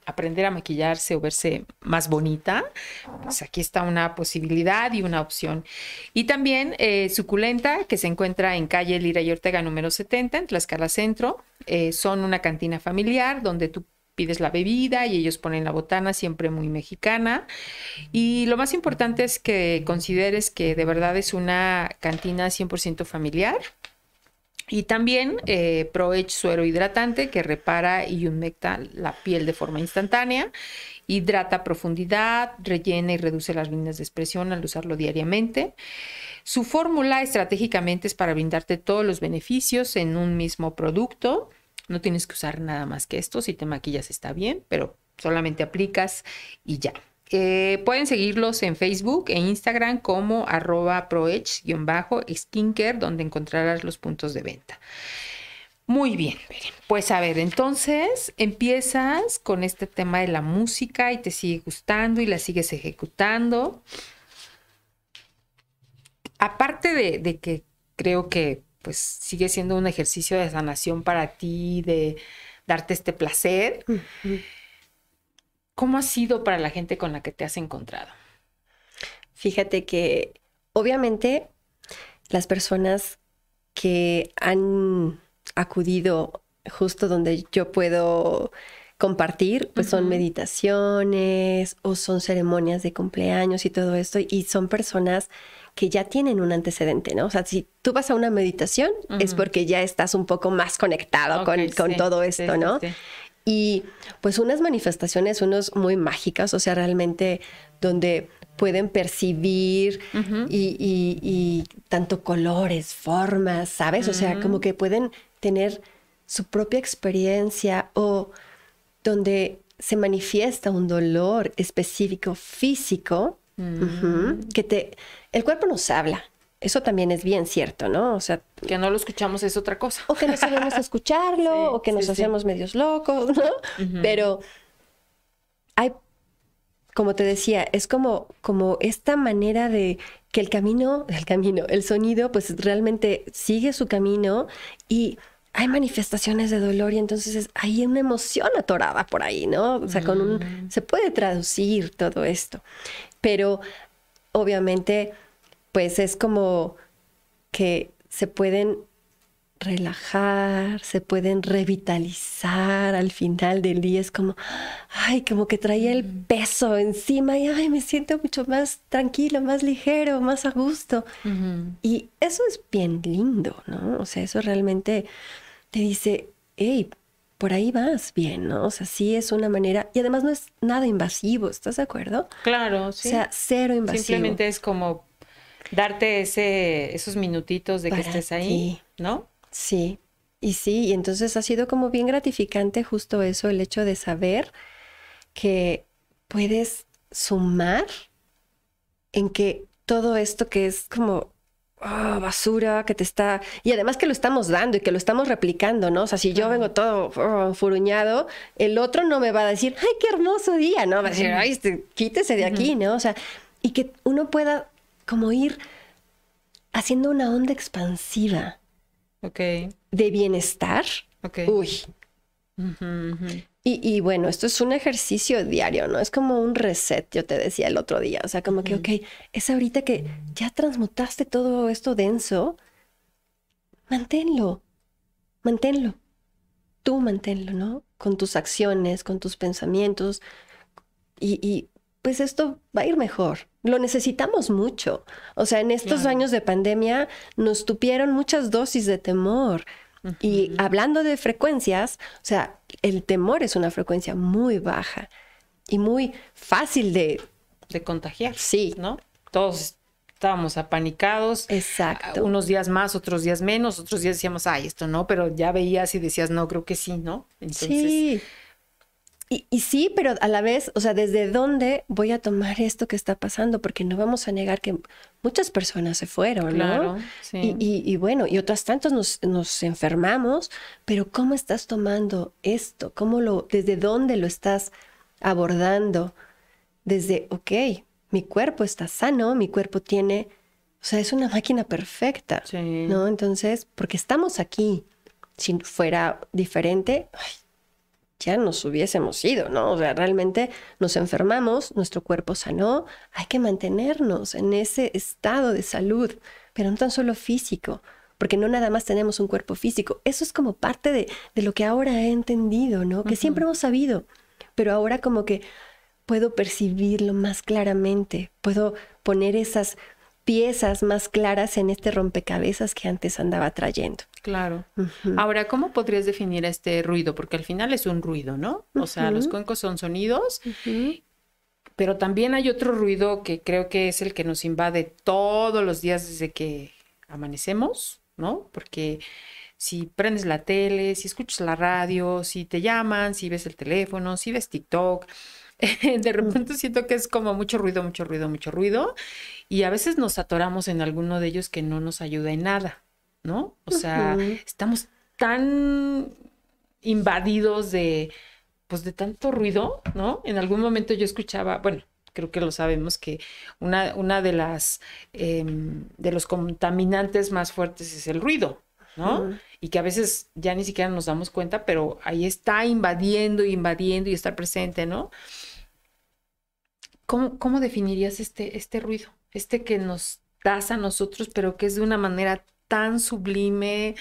aprender a maquillarse o verse más bonita, pues aquí está una posibilidad y una opción. Y también eh, Suculenta, que se encuentra en calle Lira y Ortega número 70, en Tlaxcala Centro. Eh, son una cantina familiar donde tú pides la bebida y ellos ponen la botana, siempre muy mexicana. Y lo más importante es que consideres que de verdad es una cantina 100% familiar. Y también eh, suero hidratante que repara y humecta la piel de forma instantánea, hidrata profundidad, rellena y reduce las líneas de expresión al usarlo diariamente. Su fórmula estratégicamente es para brindarte todos los beneficios en un mismo producto. No tienes que usar nada más que esto. Si te maquillas está bien, pero solamente aplicas y ya. Eh, pueden seguirlos en Facebook e Instagram como arroba proedge-skincare, donde encontrarás los puntos de venta. Muy bien, pues a ver, entonces empiezas con este tema de la música y te sigue gustando y la sigues ejecutando. Aparte de, de que creo que pues sigue siendo un ejercicio de sanación para ti, de darte este placer, ¿cómo ha sido para la gente con la que te has encontrado? Fíjate que obviamente las personas que han acudido justo donde yo puedo compartir, pues son meditaciones o son ceremonias de cumpleaños y todo esto, y son personas que ya tienen un antecedente, ¿no? O sea, si tú vas a una meditación es porque ya estás un poco más conectado con, Ok, con sí, todo esto, sí, ¿no? sí. Y pues unas manifestaciones, unos muy mágicas, o sea, realmente donde pueden percibir y, tanto colores, formas, ¿sabes? O sea, como que pueden tener su propia experiencia o donde se manifiesta un dolor específico físico, mm. que te, el cuerpo nos habla. Eso también es bien cierto, ¿no? O sea, que no lo escuchamos es otra cosa. O que no sabemos escucharlo, o que nos hacemos medios locos, ¿no? Pero hay, como te decía, es como, como esta manera de que el camino, el camino, el sonido, pues realmente sigue su camino y hay manifestaciones de dolor y entonces hay una emoción atorada por ahí, ¿no? O sea, con un, mm. se puede traducir todo esto, pero obviamente, pues es como que se pueden relajar, se pueden revitalizar al final del día. Es como, ay, como que traía el peso encima y, ay, me siento mucho más tranquilo, más ligero, más a gusto. Y eso es bien lindo, ¿no? O sea, eso realmente te dice, hey, por ahí vas bien, ¿no? O sea, sí es una manera, y además no es nada invasivo, ¿estás de acuerdo? Claro, sí. O sea, cero invasivo. Simplemente es como darte ese, esos minutitos de que estés ahí, ¿no? Sí, y sí, y entonces ha sido como bien gratificante justo eso, el hecho de saber que puedes sumar en que todo esto que es como oh, basura que te está... Y además que lo estamos dando y que lo estamos replicando, ¿no? O sea, si yo vengo todo oh, furuñado, el otro no me va a decir, ay, qué hermoso día, ¿no? Va a decir, ay, este, quítese de aquí, ¿no? O sea, y que uno pueda como ir haciendo una onda expansiva. Ok. De bienestar. Ok. Uy. Y, bueno, esto es un ejercicio diario, ¿no? Es como un reset, yo te decía el otro día. O sea, como que, ok, es ahorita que ya transmutaste todo esto denso, manténlo, manténlo. Tú manténlo, ¿no? Con tus acciones, con tus pensamientos. Y, pues esto va a ir mejor. Lo necesitamos mucho. O sea, en estos años de pandemia nos tupieron muchas dosis de temor, y hablando de frecuencias, o sea, el temor es una frecuencia muy baja y muy fácil de... De contagiar. Sí. ¿No? Todos estábamos apanicados. Exacto. Unos días más, otros días menos, otros días decíamos, ay, esto no, pero ya veías y decías, no, creo que sí, ¿no? Entonces, sí. Y, sí, pero a la vez, o sea, ¿desde dónde voy a tomar esto que está pasando? Porque no vamos a negar que muchas personas se fueron, claro, Sí. Y, bueno, y otras tantos nos, nos, enfermamos, pero ¿cómo estás tomando esto? ¿Cómo lo, desde dónde lo estás abordando? Desde, ok, mi cuerpo está sano, mi cuerpo tiene, o sea, es una máquina perfecta, ¿no? Entonces, porque estamos aquí. Si fuera diferente, ay, ya nos hubiésemos ido, ¿no? O sea, realmente nos enfermamos, nuestro cuerpo sanó, hay que mantenernos en ese estado de salud, pero no tan solo físico, porque no nada más tenemos un cuerpo físico, eso es como parte de, lo que ahora he entendido, ¿no? Que siempre hemos sabido, pero ahora como que puedo percibirlo más claramente, puedo poner esas piezas más claras en este rompecabezas que antes andaba trayendo. Claro. Ahora, ¿cómo podrías definir este ruido? Porque al final es un ruido, ¿no? O sea, los cuencos son sonidos, pero también hay otro ruido que creo que es el que nos invade todos los días desde que amanecemos, ¿no? Porque si prendes la tele, si escuchas la radio, si te llaman, si ves el teléfono, si ves TikTok, de repente siento que es como mucho ruido, mucho ruido, mucho ruido, y a veces nos atoramos en alguno de ellos que no nos ayuda en nada, ¿no? O sea, estamos tan invadidos de, pues de tanto ruido, ¿no? En algún momento yo escuchaba, bueno, creo que lo sabemos, que una, una de las, em, de los contaminantes más fuertes es el ruido, ¿no? Y que a veces ya ni siquiera nos damos cuenta, pero ahí está invadiendo, invadiendo y estar presente, ¿no? ¿Cómo, definirías este, este ruido? Este que nos das a nosotros, pero que es de una manera tan sublime,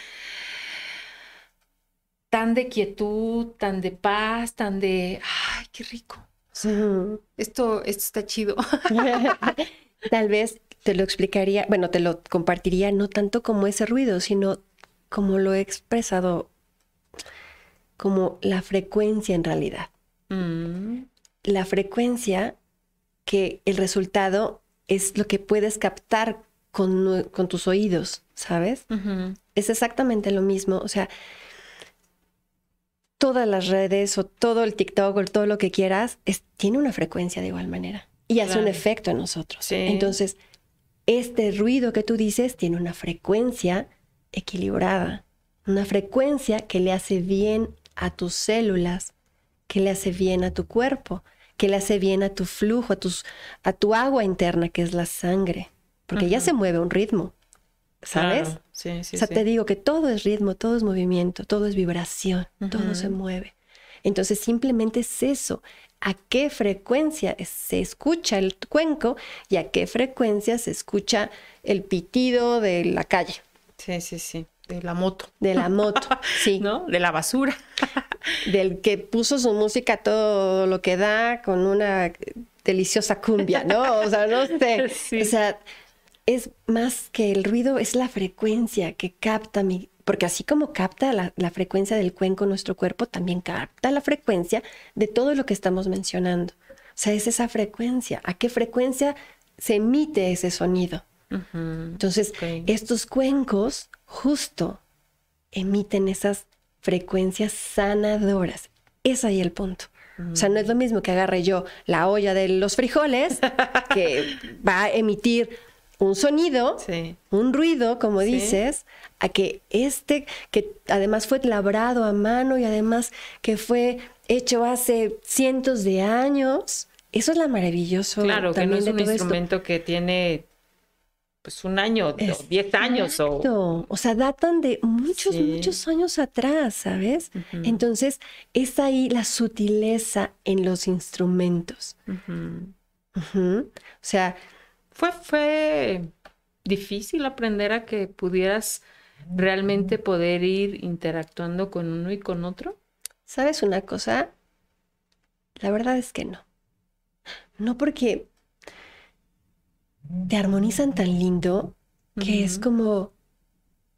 tan de quietud, tan de paz, tan de, ay, qué rico. esto, esto está chido. Tal vez te lo explicaría, bueno, te lo compartiría no tanto como ese ruido, sino como lo he expresado como la frecuencia en realidad. Mm, La frecuencia que el resultado es lo que puedes captar con, tus oídos, ¿sabes? Es exactamente lo mismo. O sea, todas las redes o todo el TikTok o todo lo que quieras es, tiene una frecuencia de igual manera y hace un efecto en nosotros. Sí. Entonces, este ruido que tú dices tiene una frecuencia equilibrada, una frecuencia que le hace bien a tus células, que le hace bien a tu cuerpo, que le hace bien a tu flujo, a, tus, a tu agua interna, que es la sangre, porque ya se mueve un ritmo, ¿sabes? Claro, Sí, sí, o sea, sí. te digo que todo es ritmo, todo es movimiento, todo es vibración, todo se mueve. Entonces simplemente es eso. ¿A qué frecuencia se escucha el cuenco y a qué frecuencia se escucha el pitido de la calle, Sí, sí, sí. De la moto. de la moto? Sí, ¿No? De la basura. del que puso su música todo lo que da con una deliciosa cumbia, ¿no? O sea, no sé. Sí. O sea, es más que el ruido, es la frecuencia que capta mi... Porque así como capta la, la frecuencia del cuenco nuestro cuerpo, también capta la frecuencia de todo lo que estamos mencionando. O sea, es esa frecuencia. ¿A qué frecuencia se emite ese sonido? Entonces, estos cuencos justo emiten esas frecuencias sanadoras. Es ahí el punto. O sea, no es lo mismo que agarre yo la olla de los frijoles, que va a emitir un sonido, Sí. un ruido, como Sí. dices, a que este, que además fue labrado a mano y además que fue hecho hace cientos de años. Eso es la maravilloso. Claro, que no es un esto. instrumento que tiene pues un año, o diez años o... O sea, datan de muchos, Sí. muchos años atrás, ¿sabes? Entonces, es ahí la sutileza en los instrumentos. O sea, Fue, fue difícil aprender a que pudieras realmente poder ir interactuando con uno y con otro. ¿sabes una cosa? La verdad es que no. No porque te armonizan tan lindo que es como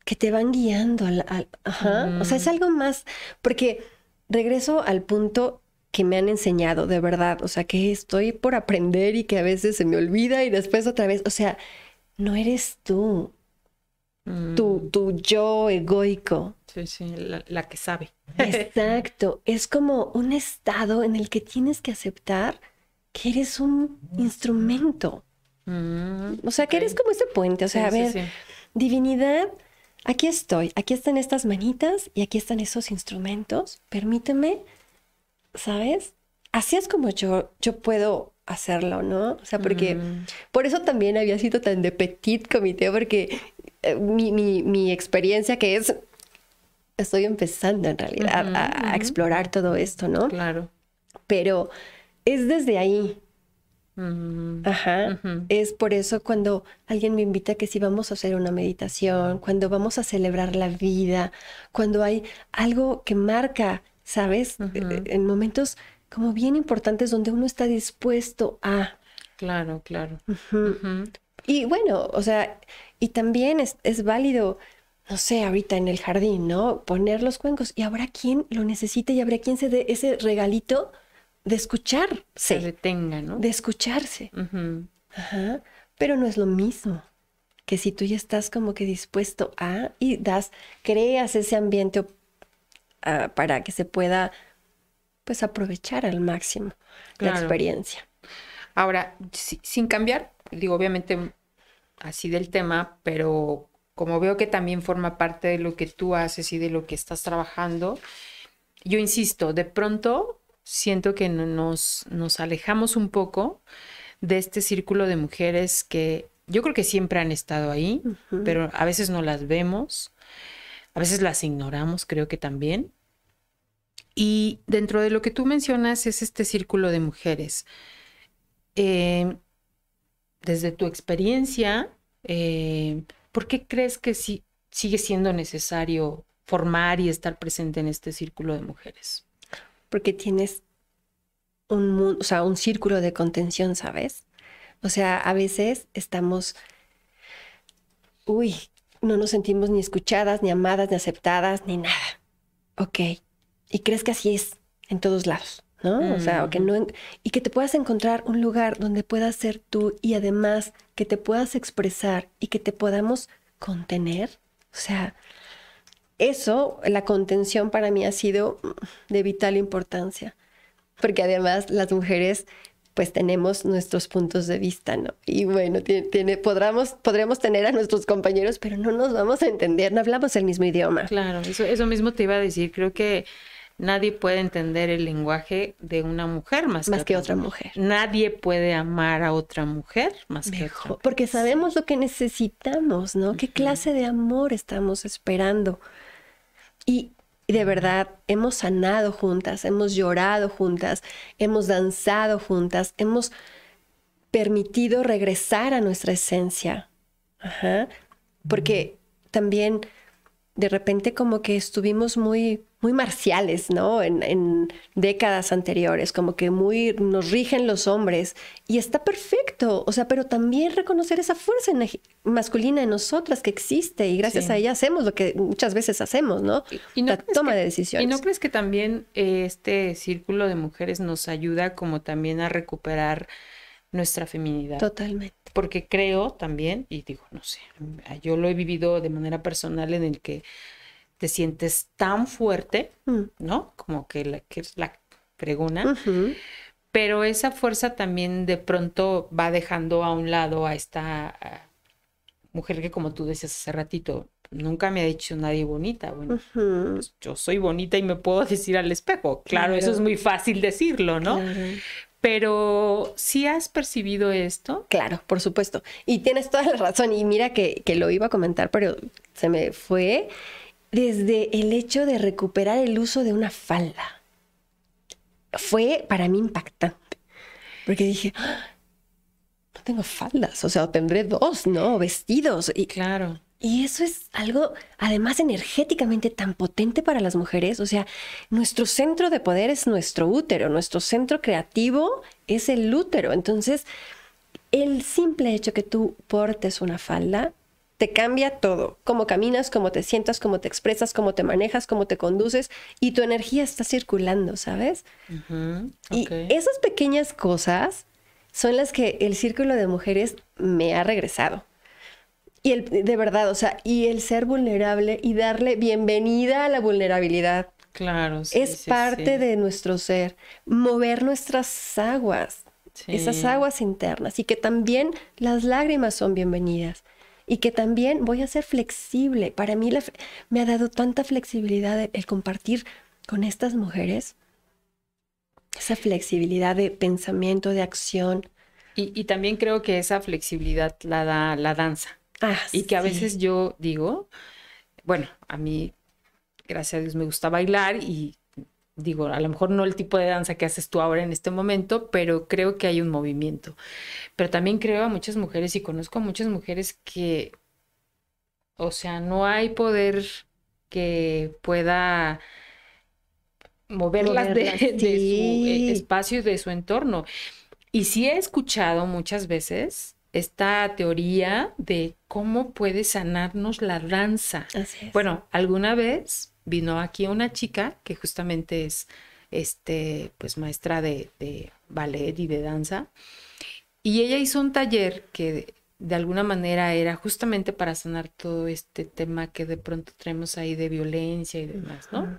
que te van guiando al, al- ajá. O sea, es algo más, porque regreso al punto que me han enseñado, de verdad, o sea, que estoy por aprender y que a veces se me olvida y después otra vez, o sea, no eres tú, Mm, tu, tu yo egoico. Sí, sí, la, la que sabe. Exacto, es como un estado en el que tienes que aceptar que eres un instrumento, Mm, o sea, que eres como ese puente, o sea, Sí, a sí, ver, sí. Divinidad, aquí estoy, aquí están estas manitas y aquí están esos instrumentos. Permíteme, ¿sabes? Así es como yo, yo puedo hacerlo, ¿no? O sea, porque Mm, por eso también había sido tan de petit comité, porque eh, mi, mi- mi experiencia que es, estoy empezando en realidad a, explorar todo esto, ¿no? claro. Pero es desde ahí, Mm, Ajá. Es por eso cuando alguien me invita que si vamos a hacer una meditación, cuando vamos a celebrar la vida, cuando hay algo que marca, ¿sabes? Ujú. Eh, En momentos como bien importantes donde uno está dispuesto a... Claro, claro. Y bueno, o sea, y también es, es válido, no sé, ahorita en el jardín, ¿no? Poner los cuencos y habrá quien lo necesite y habrá quien se dé ese regalito de Se escucharse, detenga, ¿no? de escucharse. Ajá, pero no es lo mismo que si tú ya estás como que dispuesto a y das, creas ese ambiente ah, para que se pueda pues aprovechar al máximo la experiencia. Ahora, si- sin cambiar, digo, obviamente así del tema, pero como veo que también forma parte de lo que tú haces y de lo que estás trabajando, yo insisto, de pronto siento que no- nos, nos alejamos un poco de este círculo de mujeres que yo creo que siempre han estado ahí, pero a veces no las vemos, a veces las ignoramos, creo que también. Y dentro de lo que tú mencionas es este círculo de mujeres. Eh, desde tu experiencia, eh, ¿por qué crees que sí, sigue siendo necesario formar y estar presente en este círculo de mujeres? Porque tienes un, o sea, un círculo de contención, ¿sabes? O sea, a veces estamos, uy, no nos sentimos ni escuchadas, ni amadas, ni aceptadas, ni nada. Ok, y crees que así es en todos lados, ¿no? O sea, que no, y que te puedas encontrar un lugar donde puedas ser tú y además que te puedas expresar y que te podamos contener. O sea, eso, la contención para mí ha sido de vital importancia, porque además las mujeres pues tenemos nuestros puntos de vista, ¿no? Y bueno, tiene, podremos, podremos tener a nuestros compañeros, pero no nos vamos a entender, no hablamos el mismo idioma. Claro, eso, eso mismo te iba a decir, creo que nadie puede entender el lenguaje de una mujer más, más que, otra mujer. Nadie puede amar a otra mujer más que otra. Porque sabemos lo que necesitamos, ¿no? ¿Qué clase de amor estamos esperando? Y de verdad hemos sanado juntas, hemos llorado juntas, hemos danzado juntas, hemos permitido regresar a nuestra esencia. Ajá. Porque también de repente como que estuvimos muy muy marciales, ¿no? En, décadas anteriores, como que muy nos rigen los hombres y está perfecto, o sea, pero también reconocer esa fuerza masculina en nosotras que existe y gracias a ella hacemos lo que muchas veces hacemos, ¿no? Y, no La toma de decisiones. ¿Y no crees que también eh, este círculo de mujeres nos ayuda como también a recuperar nuestra feminidad? Totalmente. Porque creo también, y digo, no sé, yo lo he vivido de manera personal en el que te sientes tan fuerte, mm. ¿no? Como que, la, que es la pregona. Pero esa fuerza también de pronto va dejando a un lado a esta mujer que, como tú decías hace ratito, nunca me ha dicho nadie bonita. Bueno, pues yo soy bonita y me puedo decir al espejo. Claro, eso es muy fácil decirlo, ¿no? Pero ¿sí has percibido esto? Claro, por supuesto. Y tienes toda la razón. Y mira que, que lo iba a comentar, pero se me fue desde el hecho de recuperar el uso de una falda. Fue para mí impactante, porque dije, ah, no tengo faldas, o sea, tendré dos, ¿no? Vestidos. Y, claro. Y eso es algo, además, energéticamente tan potente para las mujeres. O sea, nuestro centro de poder es nuestro útero, nuestro centro creativo es el útero. Entonces, el simple hecho que tú portes una falda te cambia todo. Cómo caminas, cómo te sientas, cómo te expresas, cómo te manejas, cómo te conduces y tu energía está circulando, ¿sabes? Y esas pequeñas cosas son las que el círculo de mujeres me ha regresado. Y el, de verdad, o sea, y el ser vulnerable y darle bienvenida a la vulnerabilidad. Claro. Sí, es parte de nuestro ser. Mover nuestras aguas, esas aguas internas y que también las lágrimas son bienvenidas y que también voy a ser flexible. Para mí me ha dado tanta flexibilidad el, compartir con estas mujeres, esa flexibilidad de pensamiento, de acción. Y, también creo que esa flexibilidad la da la danza. Ah, y que a veces yo digo, bueno, a mí, gracias a Dios, me gusta bailar y digo, a lo mejor no el tipo de danza que haces tú ahora en este momento, pero creo que hay un movimiento. Pero también creo a muchas mujeres y conozco a muchas mujeres que, o sea, no hay poder que pueda moverlas, de, su eh, espacio y de su entorno. Y sí he escuchado muchas veces esta teoría de cómo puede sanarnos la danza. Bueno, alguna vez vino aquí una chica que justamente es este, pues maestra de, ballet y de danza. Y ella hizo un taller que de alguna manera era justamente para sanar todo este tema que de pronto traemos ahí de violencia y demás, ¿no?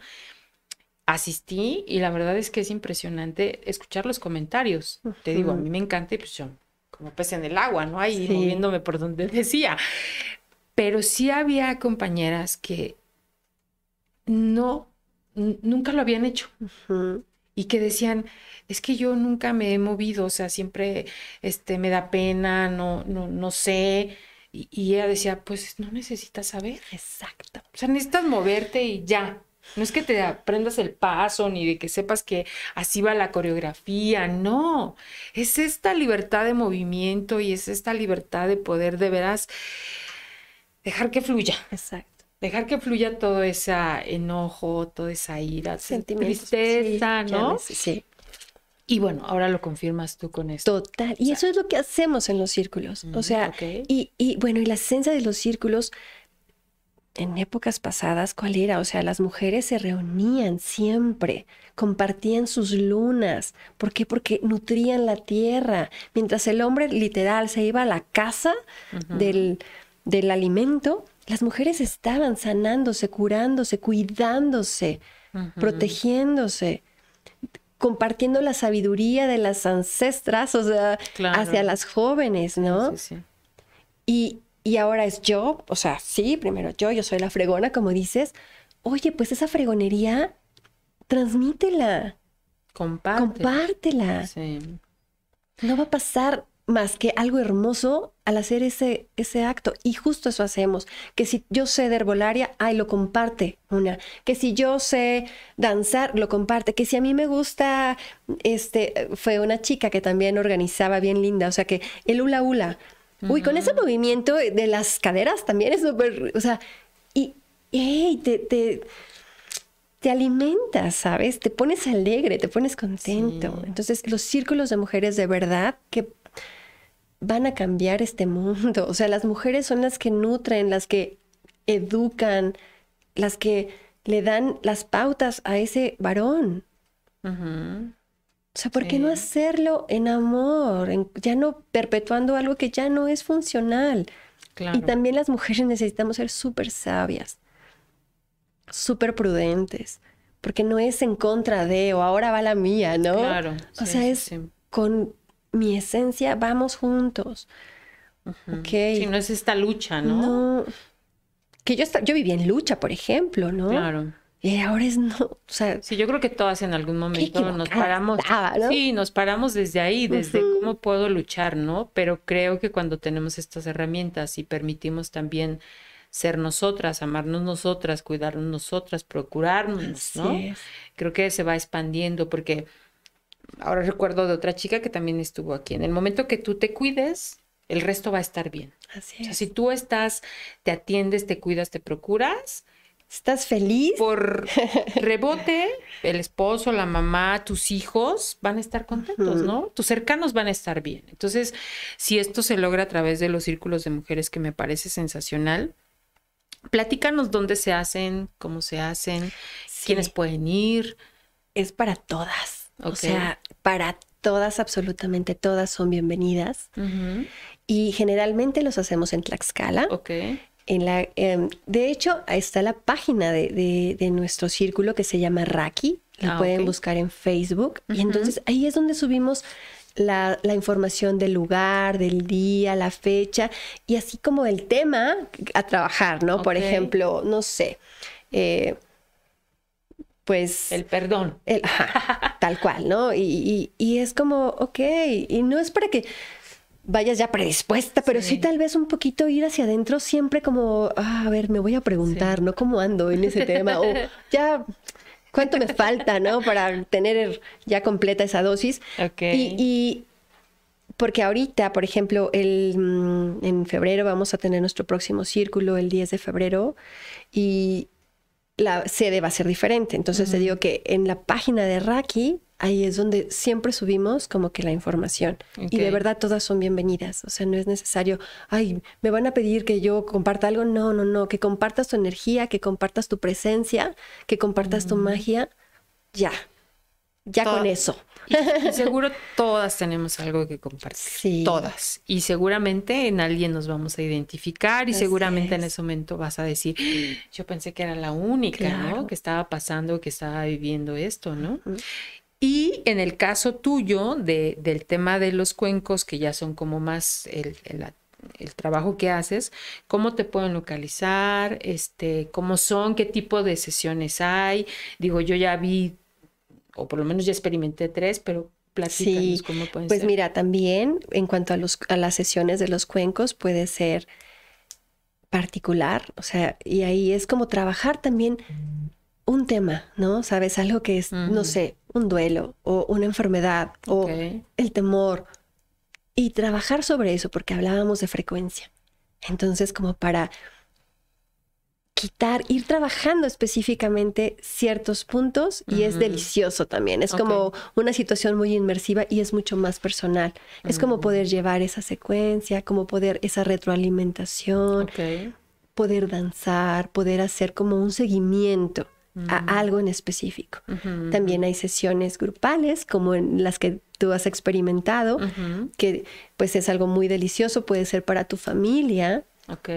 Asistí y la verdad es que es impresionante escuchar los comentarios. Te digo, a mí me encanta y pues yo como pez en el agua, ¿no? Ahí moviéndome por donde decía. Pero sí había compañeras que no, nunca lo habían hecho. Y que decían, es que yo nunca me he movido, o sea, siempre este, me da pena, no, no, no sé. Y, y ella decía, pues no necesitas saber. Exacto. O sea, necesitas moverte y ya. No es que te aprendas el paso ni de que sepas que así va la coreografía, no. Es esta libertad de movimiento y es esta libertad de poder de veras dejar que fluya. Exacto dejar que fluya todo ese enojo, toda esa ira, tristeza, ¿no? Sí. Y bueno, ahora lo confirmas tú con esto. Total. Y eso es lo que hacemos en los círculos. o sea, y, y, bueno, y la esencia de los círculos en épocas pasadas, ¿cuál era? O sea, las mujeres se reunían siempre, compartían sus lunas. ¿Por qué? Porque nutrían la tierra. Mientras el hombre literal se iba a la casa del, del, alimento, las mujeres estaban sanándose, curándose, cuidándose, protegiéndose compartiendo la sabiduría de las ancestras, o sea, hacia las jóvenes, ¿no? Sí, sí. Y, y ahora es yo, o sea, sí, primero yo, yo soy la fregona, como dices. Oye, pues esa fregonería, transmítela. Compártela. Sí. No va a pasar más que algo hermoso al hacer ese, ese acto. Y justo eso hacemos. Que si yo sé de herbolaria, ay, lo comparte una. Que si yo sé danzar, lo comparte. Que si a mí me gusta, este, fue una chica que también organizaba bien linda. O sea que el hula hula Uy, con ese movimiento de las caderas también es súper, o sea, y, hey, te, te, te, alimentas, ¿sabes? Te pones alegre, te pones contento. Entonces, los círculos de mujeres de verdad que van a cambiar este mundo. O sea, las mujeres son las que nutren, las que educan, las que le dan las pautas a ese varón. O sea, ¿por qué no hacerlo en amor? ya no perpetuando algo que ya no es funcional. Y también las mujeres necesitamos ser súper sabias, súper prudentes, porque no es en contra de o ahora va la mía, ¿no? Claro. O sea, es con mi esencia, vamos juntos. Si no es esta lucha, ¿no? No. Que yo, yo viví en lucha, por ejemplo, ¿no? Claro. Y ahora es no, o sea. Sí, yo creo que todas en algún momento nos paramos. Sí, nos paramos desde ahí, desde cómo puedo luchar, ¿no? Pero creo que cuando tenemos estas herramientas y permitimos también ser nosotras, amarnos nosotras, cuidarnos nosotras, procurarnos, ¿no? Creo que se va expandiendo porque ahora recuerdo de otra chica que también estuvo aquí. En el momento que tú te cuides, el resto va a estar bien. Así es. O sea, si tú estás, te atiendes, te cuidas, te procuras, ¿Estás feliz? Por rebote, el esposo, la mamá, tus hijos van a estar contentos, ¿no? Tus cercanos van a estar bien. Entonces, si esto se logra a través de los círculos de mujeres, que me parece sensacional, platícanos dónde se hacen, cómo se hacen, quiénes pueden ir. Es para todas. O sea, para todas, absolutamente todas son bienvenidas. Y generalmente los hacemos en Tlaxcala. Ok la, em, de hecho, está la página de, nuestro círculo que se llama Raki. La ah, pueden buscar en Facebook. Y entonces ahí es donde subimos la, información del lugar, del día, la fecha y así como el tema a trabajar, ¿no? Por ejemplo, no sé. Eh, pues... El perdón. tal cual, ¿no? Y, y, es como, ok, y no es para que vayas ya predispuesta, pero sí. tal vez un poquito ir hacia adentro, siempre como, ah, a ver, me voy a preguntar, ¿no? ¿Cómo ando en ese tema? O ya, ¿cuánto me falta, ¿no? Para tener ya completa esa dosis. Ok. Y, porque ahorita, por ejemplo, el, mm, en febrero vamos a tener nuestro próximo círculo, el 10 de febrero, y la sede va a ser diferente. Entonces te digo que en la página de Raki ahí es donde siempre subimos como que la información. Y de verdad todas son bienvenidas. O sea, no es necesario, ay, me van a pedir que yo comparta algo. No, no, no. Que compartas tu energía, que compartas tu presencia, que compartas tu magia. Ya. Ya con eso. Y, seguro todas tenemos algo que compartir. Sí. Todas. Y seguramente en alguien nos vamos a identificar y seguramente en ese momento vas a decir, yo pensé que era la única, ¿no? Que estaba pasando, que estaba viviendo esto, ¿no? Y en el caso tuyo de, del tema de los cuencos, que ya son como más el, el, trabajo que haces, ¿cómo te pueden localizar? Este, ¿Cómo son? ¿Qué tipo de sesiones hay? Digo, yo ya vi, o por lo menos ya experimenté tres, pero platícanos cómo pueden pues mira, también en cuanto a, los, a las sesiones de los cuencos puede ser particular, o sea, y ahí es como trabajar también un tema, ¿no? Sabes, algo que es, no sé, un duelo o una enfermedad o el temor. Y trabajar sobre eso, porque hablábamos de frecuencia. Entonces, como para quitar, ir trabajando específicamente ciertos puntos y es delicioso también. Es como una situación muy inmersiva y es mucho más personal. Es como poder llevar esa secuencia, como poder esa retroalimentación poder danzar, poder hacer como un seguimiento a Mm. algo en específico. También hay sesiones grupales, como en las que tú has experimentado, que pues es algo muy delicioso, puede ser para tu familia, Ok.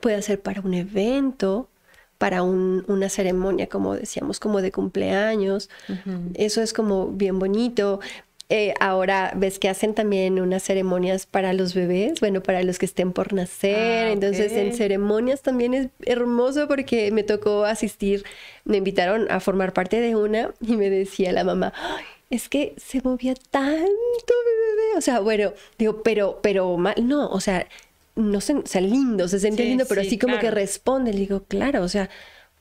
puede ser para un evento, para un- una ceremonia, como decíamos, como de cumpleaños. Eso es como bien bonito. Eh, ahora ves que hacen también unas ceremonias para los bebés, bueno, para los que estén por nacer. Ah, Entonces, en ceremonias también es hermoso porque me tocó asistir, me invitaron a formar parte de una y me decía la mamá, "Ay, es que se movía tanto mi bebé. O sea, bueno, digo, pero, pero mal, no, o sea, no sé, o sea, lindo, se sentía Sí, lindo, pero sí, así como que responde. Le digo, claro, o sea,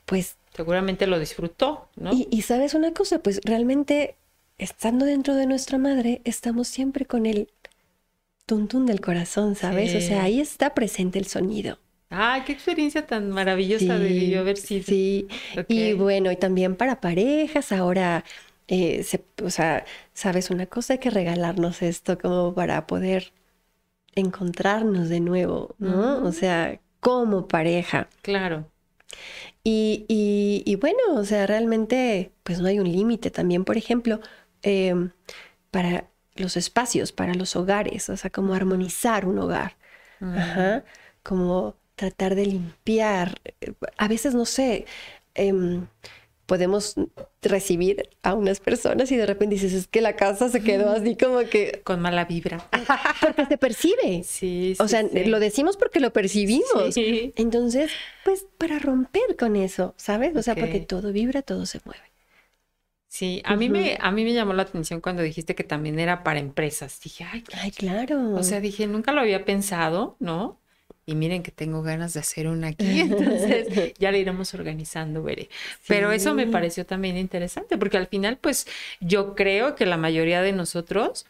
pues Seguramente lo disfrutó, ¿no? y, y sabes una cosa, pues realmente estando dentro de nuestra madre, estamos siempre con el tuntún del corazón, ¿sabes? O Sí. sea, ahí está presente el sonido. Ay, qué experiencia tan maravillosa debió haber sido. Sí, y Ok. bueno, y también para parejas, ahora, eh, se- o sea, sabes una cosa, hay que regalarnos esto como para poder encontrarnos de nuevo, ¿no? O sea, como pareja. Claro. Y, y- y bueno, o sea, realmente, pues no hay un límite también, por ejemplo, em, para los espacios, para los hogares, o sea, como armonizar un hogar, Mm. Ajá, como tratar de limpiar. eh, A veces, no sé, em, podemos recibir a unas personas y de repente dices, es que la casa se quedó así como que, Con mala vibra. porque se percibe. Sí, O sea, sí. lo decimos porque lo percibimos. Sí. Entonces, pues para romper con eso, ¿sabes? O sea, porque todo vibra, todo se mueve. Sí, a mí Ujú. me, a mí me llamó la atención cuando dijiste que también era para empresas. Dije, ay, Ay, claro. o sea, dije, nunca lo había pensado, ¿no? Y miren que tengo ganas de hacer una aquí, entonces ya la iremos organizando, veré. Pero eso me pareció también interesante, porque al final, pues, yo creo que la mayoría de nosotros,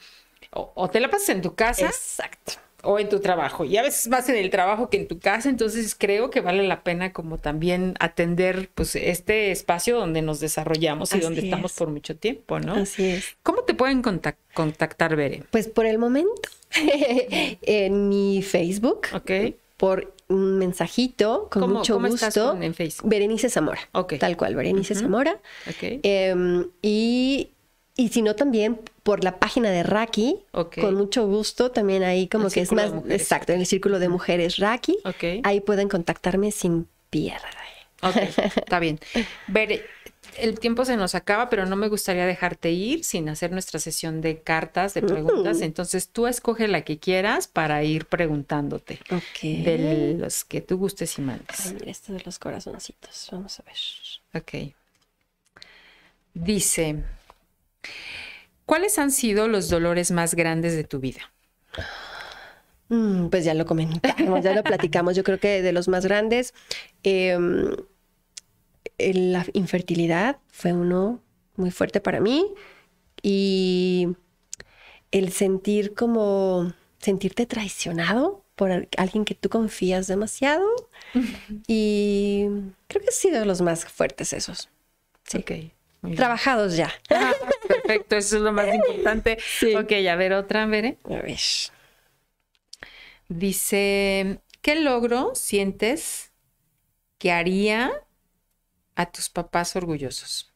o, o te la pasas en tu casa Exacto. o en tu trabajo, y a veces más en el trabajo que en tu casa, entonces creo que vale la pena como también atender, pues, este espacio donde nos desarrollamos y donde estamos es. por mucho tiempo, ¿no? Así es. ¿Cómo te pueden contac- contactar, Bere? Pues por el momento, en mi Facebook, ¿Ok? Por un mensajito, con ¿Cómo- mucho cómo estás gusto. con- en Facebook? Berenice Zamora. Ok. Tal cual, Berenice. Zamora. ¿Ok? Em, y, y si no, también por la página de Raki, Ok. con mucho gusto, también ahí como El que es más, exacto, en el círculo de mujeres Raki. Ahí pueden contactarme sin pierde. Ok, está bien. Bere, el tiempo se nos acaba, pero no me gustaría dejarte ir sin hacer nuestra sesión de cartas, de preguntas. Entonces tú escoge la que quieras para ir preguntándote Ok. de los que tú gustes y Ay, mandes. mira, esto de los corazoncitos. Vamos a ver. Ok. Dice, ¿cuáles han sido los dolores más grandes de tu vida? Mm, pues ya lo comentamos, ya lo platicamos. Yo creo que de los más grandes, em, la infertilidad fue uno muy fuerte para mí y el sentir como sentirte traicionado por al- alguien que tú confías demasiado y creo que han sido los más fuertes esos. Sí. Ok. muy bien. Trabajados ya. Ah, perfecto, eso es lo más importante. Sí. Ok, a ver, otra, Bere. A ver. Dice, ¿qué logro sientes que haría a tus papás orgullosos?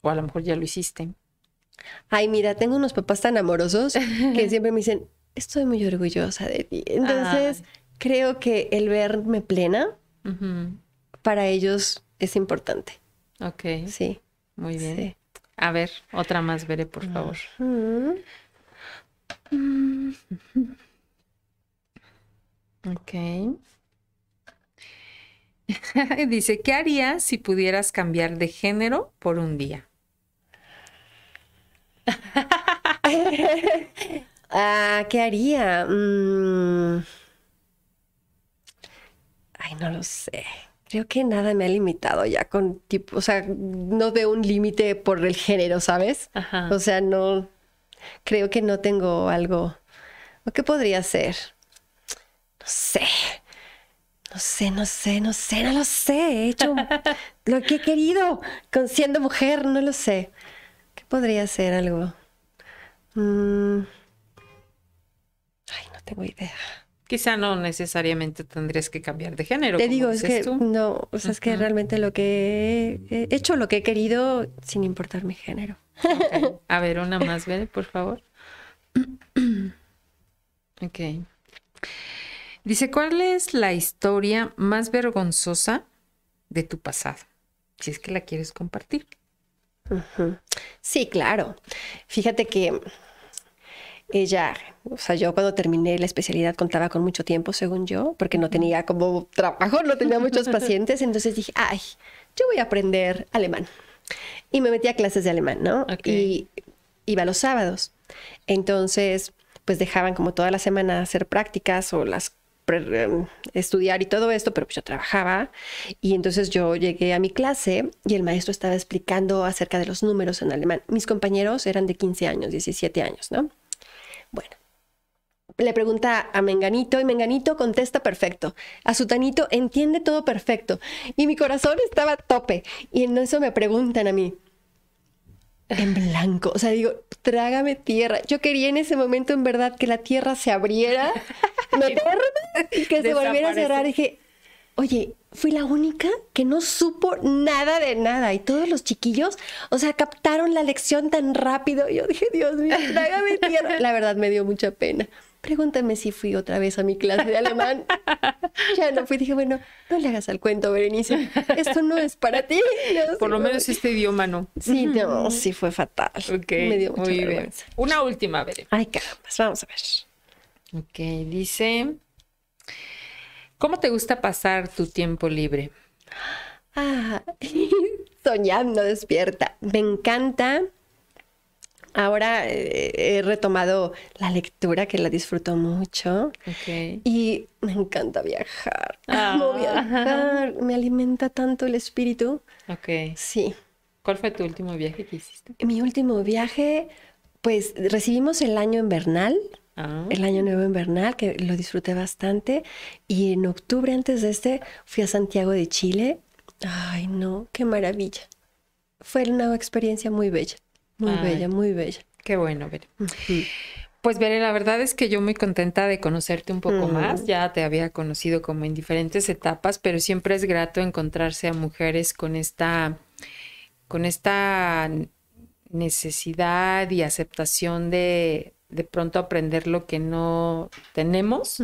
O a lo mejor ya lo hiciste. Ay, mira, tengo unos papás tan amorosos que siempre me dicen, estoy muy orgullosa de ti. Entonces, creo que el verme plena para ellos es importante. Ok, Sí. muy bien. sí. A ver, otra más, Veré, por favor. Mm. Ok. Dice, ¿qué harías si pudieras cambiar de género por un día? Ah, ¿qué haría? Mm. Ay, no lo sé. Creo que nada me ha limitado ya con tipo, o sea, no veo un límite por el género, ¿sabes? Ajá. O sea, no, creo que no tengo algo. ¿O qué podría ser? No sé. No sé, no sé, no sé, no lo sé. He hecho lo que he querido con siendo mujer, no lo sé. ¿Qué podría ser algo? Mm. Ay, no tengo idea. Quizá no necesariamente tendrías que cambiar de género. Te digo, es que no, o sea, es que realmente lo que he hecho, lo que he querido, sin importar mi género. A ver, una más, ¿ve? por favor. ok. Dice, ¿cuál es la historia más vergonzosa de tu pasado? Si es que la quieres compartir. Sí, claro. Fíjate que ella, o sea, yo cuando terminé la especialidad contaba con mucho tiempo, según yo, porque no tenía como trabajo, no tenía muchos pacientes, entonces dije, ay, yo voy a aprender alemán. Y me metí a clases de alemán, ¿no? Y iba los sábados. Entonces, pues dejaban como toda la semana hacer prácticas o las estudiar y todo esto, pero pues yo trabajaba y entonces yo llegué a mi clase y el maestro estaba explicando acerca de los números en alemán. Mis compañeros eran de 15 años, 17 años, ¿no? Bueno, le pregunta a Menganito y Menganito contesta perfecto. A Sutanito entiende todo perfecto. Y mi corazón estaba tope. Y en eso me preguntan a mí. En blanco. O sea, digo, trágame tierra. Yo quería en ese momento, en verdad, que la tierra se abriera, y que se volviera a cerrar. Y dije, oye, fui la única que no supo nada de nada. Y todos los chiquillos, o sea, captaron la lección tan rápido. Y yo dije, Dios mío, trágame tierra. La verdad me dio mucha pena. Pregúntame si fui otra vez a mi clase de alemán. ya no fui. Dije, bueno, no le hagas al cuento, Berenice. Esto no es para ti. Por lo menos este idioma no. Sí, no, sí fue fatal. Ok. Me dio mucha vergüenza. Una última, Bere. Ay, caramba, vamos a ver. Ok, dice... ¿Cómo te gusta pasar tu tiempo libre? Ah, soñando despierta. Me encanta. Ahora eh, he retomado la lectura, que la disfruto mucho. Y me encanta viajar. Amo ah. viajar. Me alimenta tanto el espíritu. Ok. Sí. ¿Cuál fue tu último viaje que hiciste? Mi último viaje, pues recibimos el año invernal Ah. el año nuevo invernal, que lo disfruté bastante. Y en octubre, antes de este, fui a Santiago de Chile. Ay, no, qué maravilla. Fue una experiencia muy bella, muy bella, muy bella. Qué bueno, Bere. Pues Bere, la verdad es que yo muy contenta de conocerte un poco más. Ya te había conocido como en diferentes etapas, pero siempre es grato encontrarse a mujeres con esta, con esta necesidad y aceptación de, de pronto aprender lo que no tenemos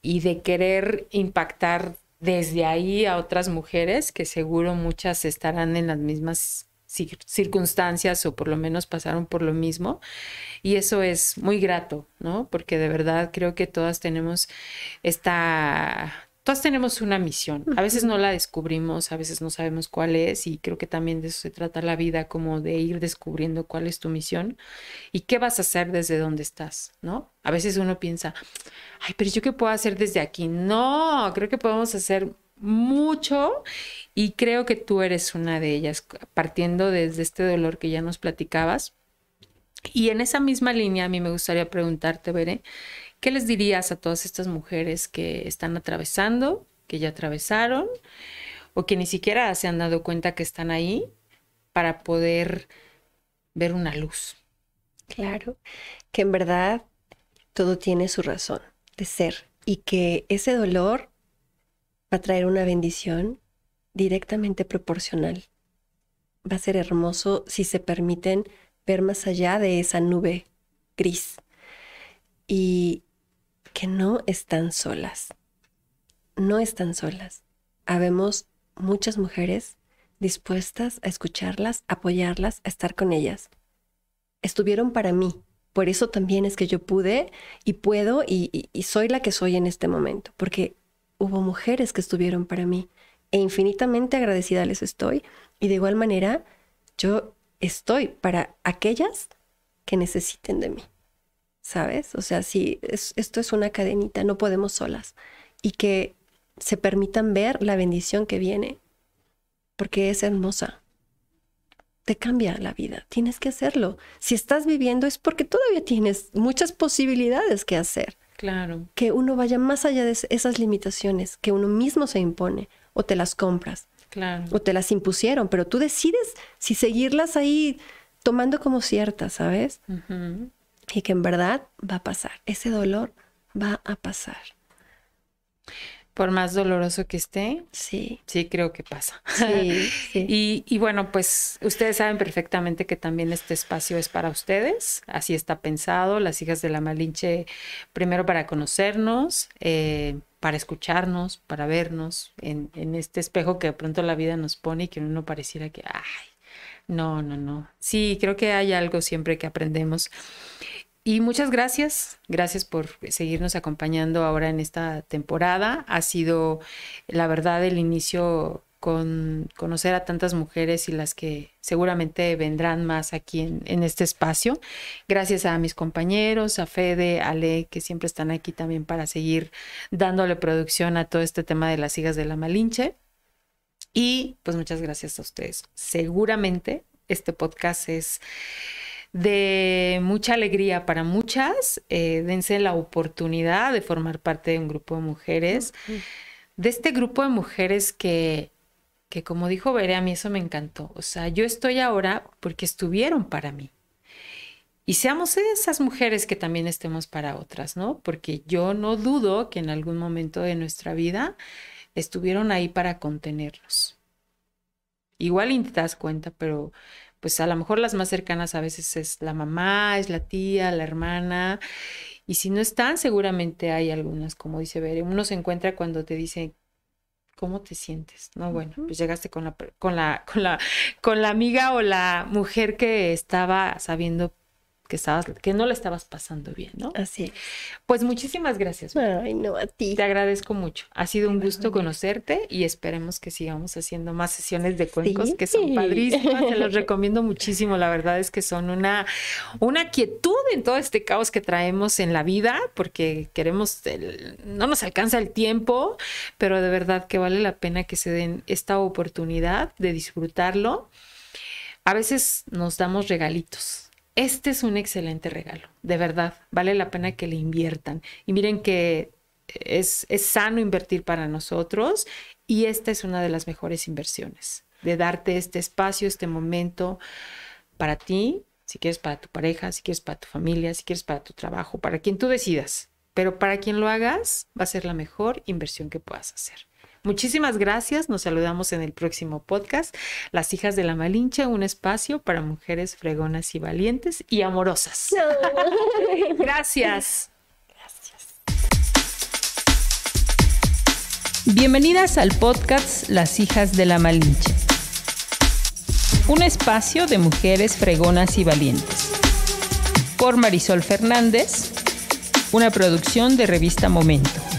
y de querer impactar desde ahí a otras mujeres que seguro muchas estarán en las mismas circunstancias o por lo menos pasaron por lo mismo. Y eso es muy grato, ¿no? Porque de verdad creo que todas tenemos esta todas tenemos una misión. A veces no la descubrimos, a veces no sabemos cuál es y creo que también de eso se trata la vida, como de ir descubriendo cuál es tu misión y qué vas a hacer desde donde estás, ¿no? A veces uno piensa, ay, pero yo qué puedo hacer desde aquí. No, creo que podemos hacer mucho y creo que tú eres una de ellas, partiendo desde este dolor que ya nos platicabas. Y en esa misma línea a mí me gustaría preguntarte, Veré, ¿Qué les dirías a todas estas mujeres que están atravesando, que ya atravesaron, o que ni siquiera se han dado cuenta que están ahí para poder ver una luz? Claro, que en verdad todo tiene su razón de ser y que ese dolor va a traer una bendición directamente proporcional. Va a ser hermoso si se permiten ver más allá de esa nube gris. Y que no están solas. No están solas. Habemos muchas mujeres dispuestas a escucharlas, apoyarlas, a estar con ellas. Estuvieron para mí. Por eso también es que yo pude y puedo y, soy la que soy en este momento, porque hubo mujeres que estuvieron para mí e infinitamente agradecida les estoy. Y de igual manera, yo estoy para aquellas que necesiten de mí. ¿sabes? O sea, si esto es una cadenita, no podemos solas. Y que se permitan ver la bendición que viene, porque es hermosa. Te cambia la vida, tienes que hacerlo. Si estás viviendo es porque todavía tienes muchas posibilidades que hacer. Claro. Que uno vaya más allá de esas limitaciones que uno mismo se impone o te las compras. Claro. O te las impusieron, pero tú decides si seguirlas ahí tomando como ciertas, ¿sabes? y que en verdad va a pasar. Ese dolor va a pasar. Por más doloroso que esté, Sí, sí creo que pasa. sí, sí. Y, y bueno, pues ustedes saben perfectamente que también este espacio es para ustedes, así está pensado, las hijas de la Malinche, primero para conocernos, eh, para escucharnos, para vernos en, en este espejo que de pronto la vida nos pone y que uno pareciera que, ay, no, no, no. Sí, creo que hay algo siempre que aprendemos. Y muchas gracias, gracias por seguirnos acompañando ahora en esta temporada. Ha sido, la verdad, el inicio con conocer a tantas mujeres y las que seguramente vendrán más aquí en, este espacio. Gracias a mis compañeros, a Fede, a Ale, que siempre están aquí también para seguir dándole producción a todo este tema de las hijas de la Malinche. Y pues muchas gracias a ustedes. Seguramente este podcast es de mucha alegría para muchas. Eh, dense la oportunidad de formar parte de un grupo de mujeres, de este grupo de mujeres que, que como dijo Veré, a mí eso me encantó. O sea, yo estoy ahora porque estuvieron para mí. Y seamos esas mujeres que también estemos para otras, ¿no? Porque yo no dudo que en algún momento de nuestra vida estuvieron ahí para contenernos. Igual y te das cuenta, pero pues a lo mejor las más cercanas a veces es la mamá, es la tía, la hermana, y si no están, seguramente hay algunas, como dice Bere, uno se encuentra cuando te dice, ¿cómo te sientes? No, bueno, pues llegaste con la, con la, con la, con la amiga o la mujer que estaba sabiendo que estabas, que no la estabas pasando bien, ¿no? Así. Pues muchísimas gracias. Ay, no, a ti. Te agradezco mucho. Ha sido un gusto conocerte y esperemos que sigamos haciendo más sesiones de cuencos Sí. que son padrísimas. Te los recomiendo muchísimo. La verdad es que son una, una quietud en todo este caos que traemos en la vida, porque queremos, el- no nos alcanza el tiempo, pero de verdad que vale la pena que se den esta oportunidad de disfrutarlo. A veces nos damos regalitos. Este es un excelente regalo, de verdad, vale la pena que le inviertan. Y miren que es, es sano invertir para nosotros y esta es una de las mejores inversiones, de darte este espacio, este momento para ti, si quieres para tu pareja, si quieres para tu familia, si quieres para tu trabajo, para quien tú decidas. Pero para quien lo hagas, va a ser la mejor inversión que puedas hacer. Muchísimas gracias. Nos saludamos en el próximo podcast. Las hijas de la Malinche, un espacio para mujeres fregonas y valientes y amorosas. Gracias. Bienvenidas al podcast Las hijas de la Malinche. Un espacio de mujeres fregonas y valientes. Por Marisol Fernández, una producción de revista Momento.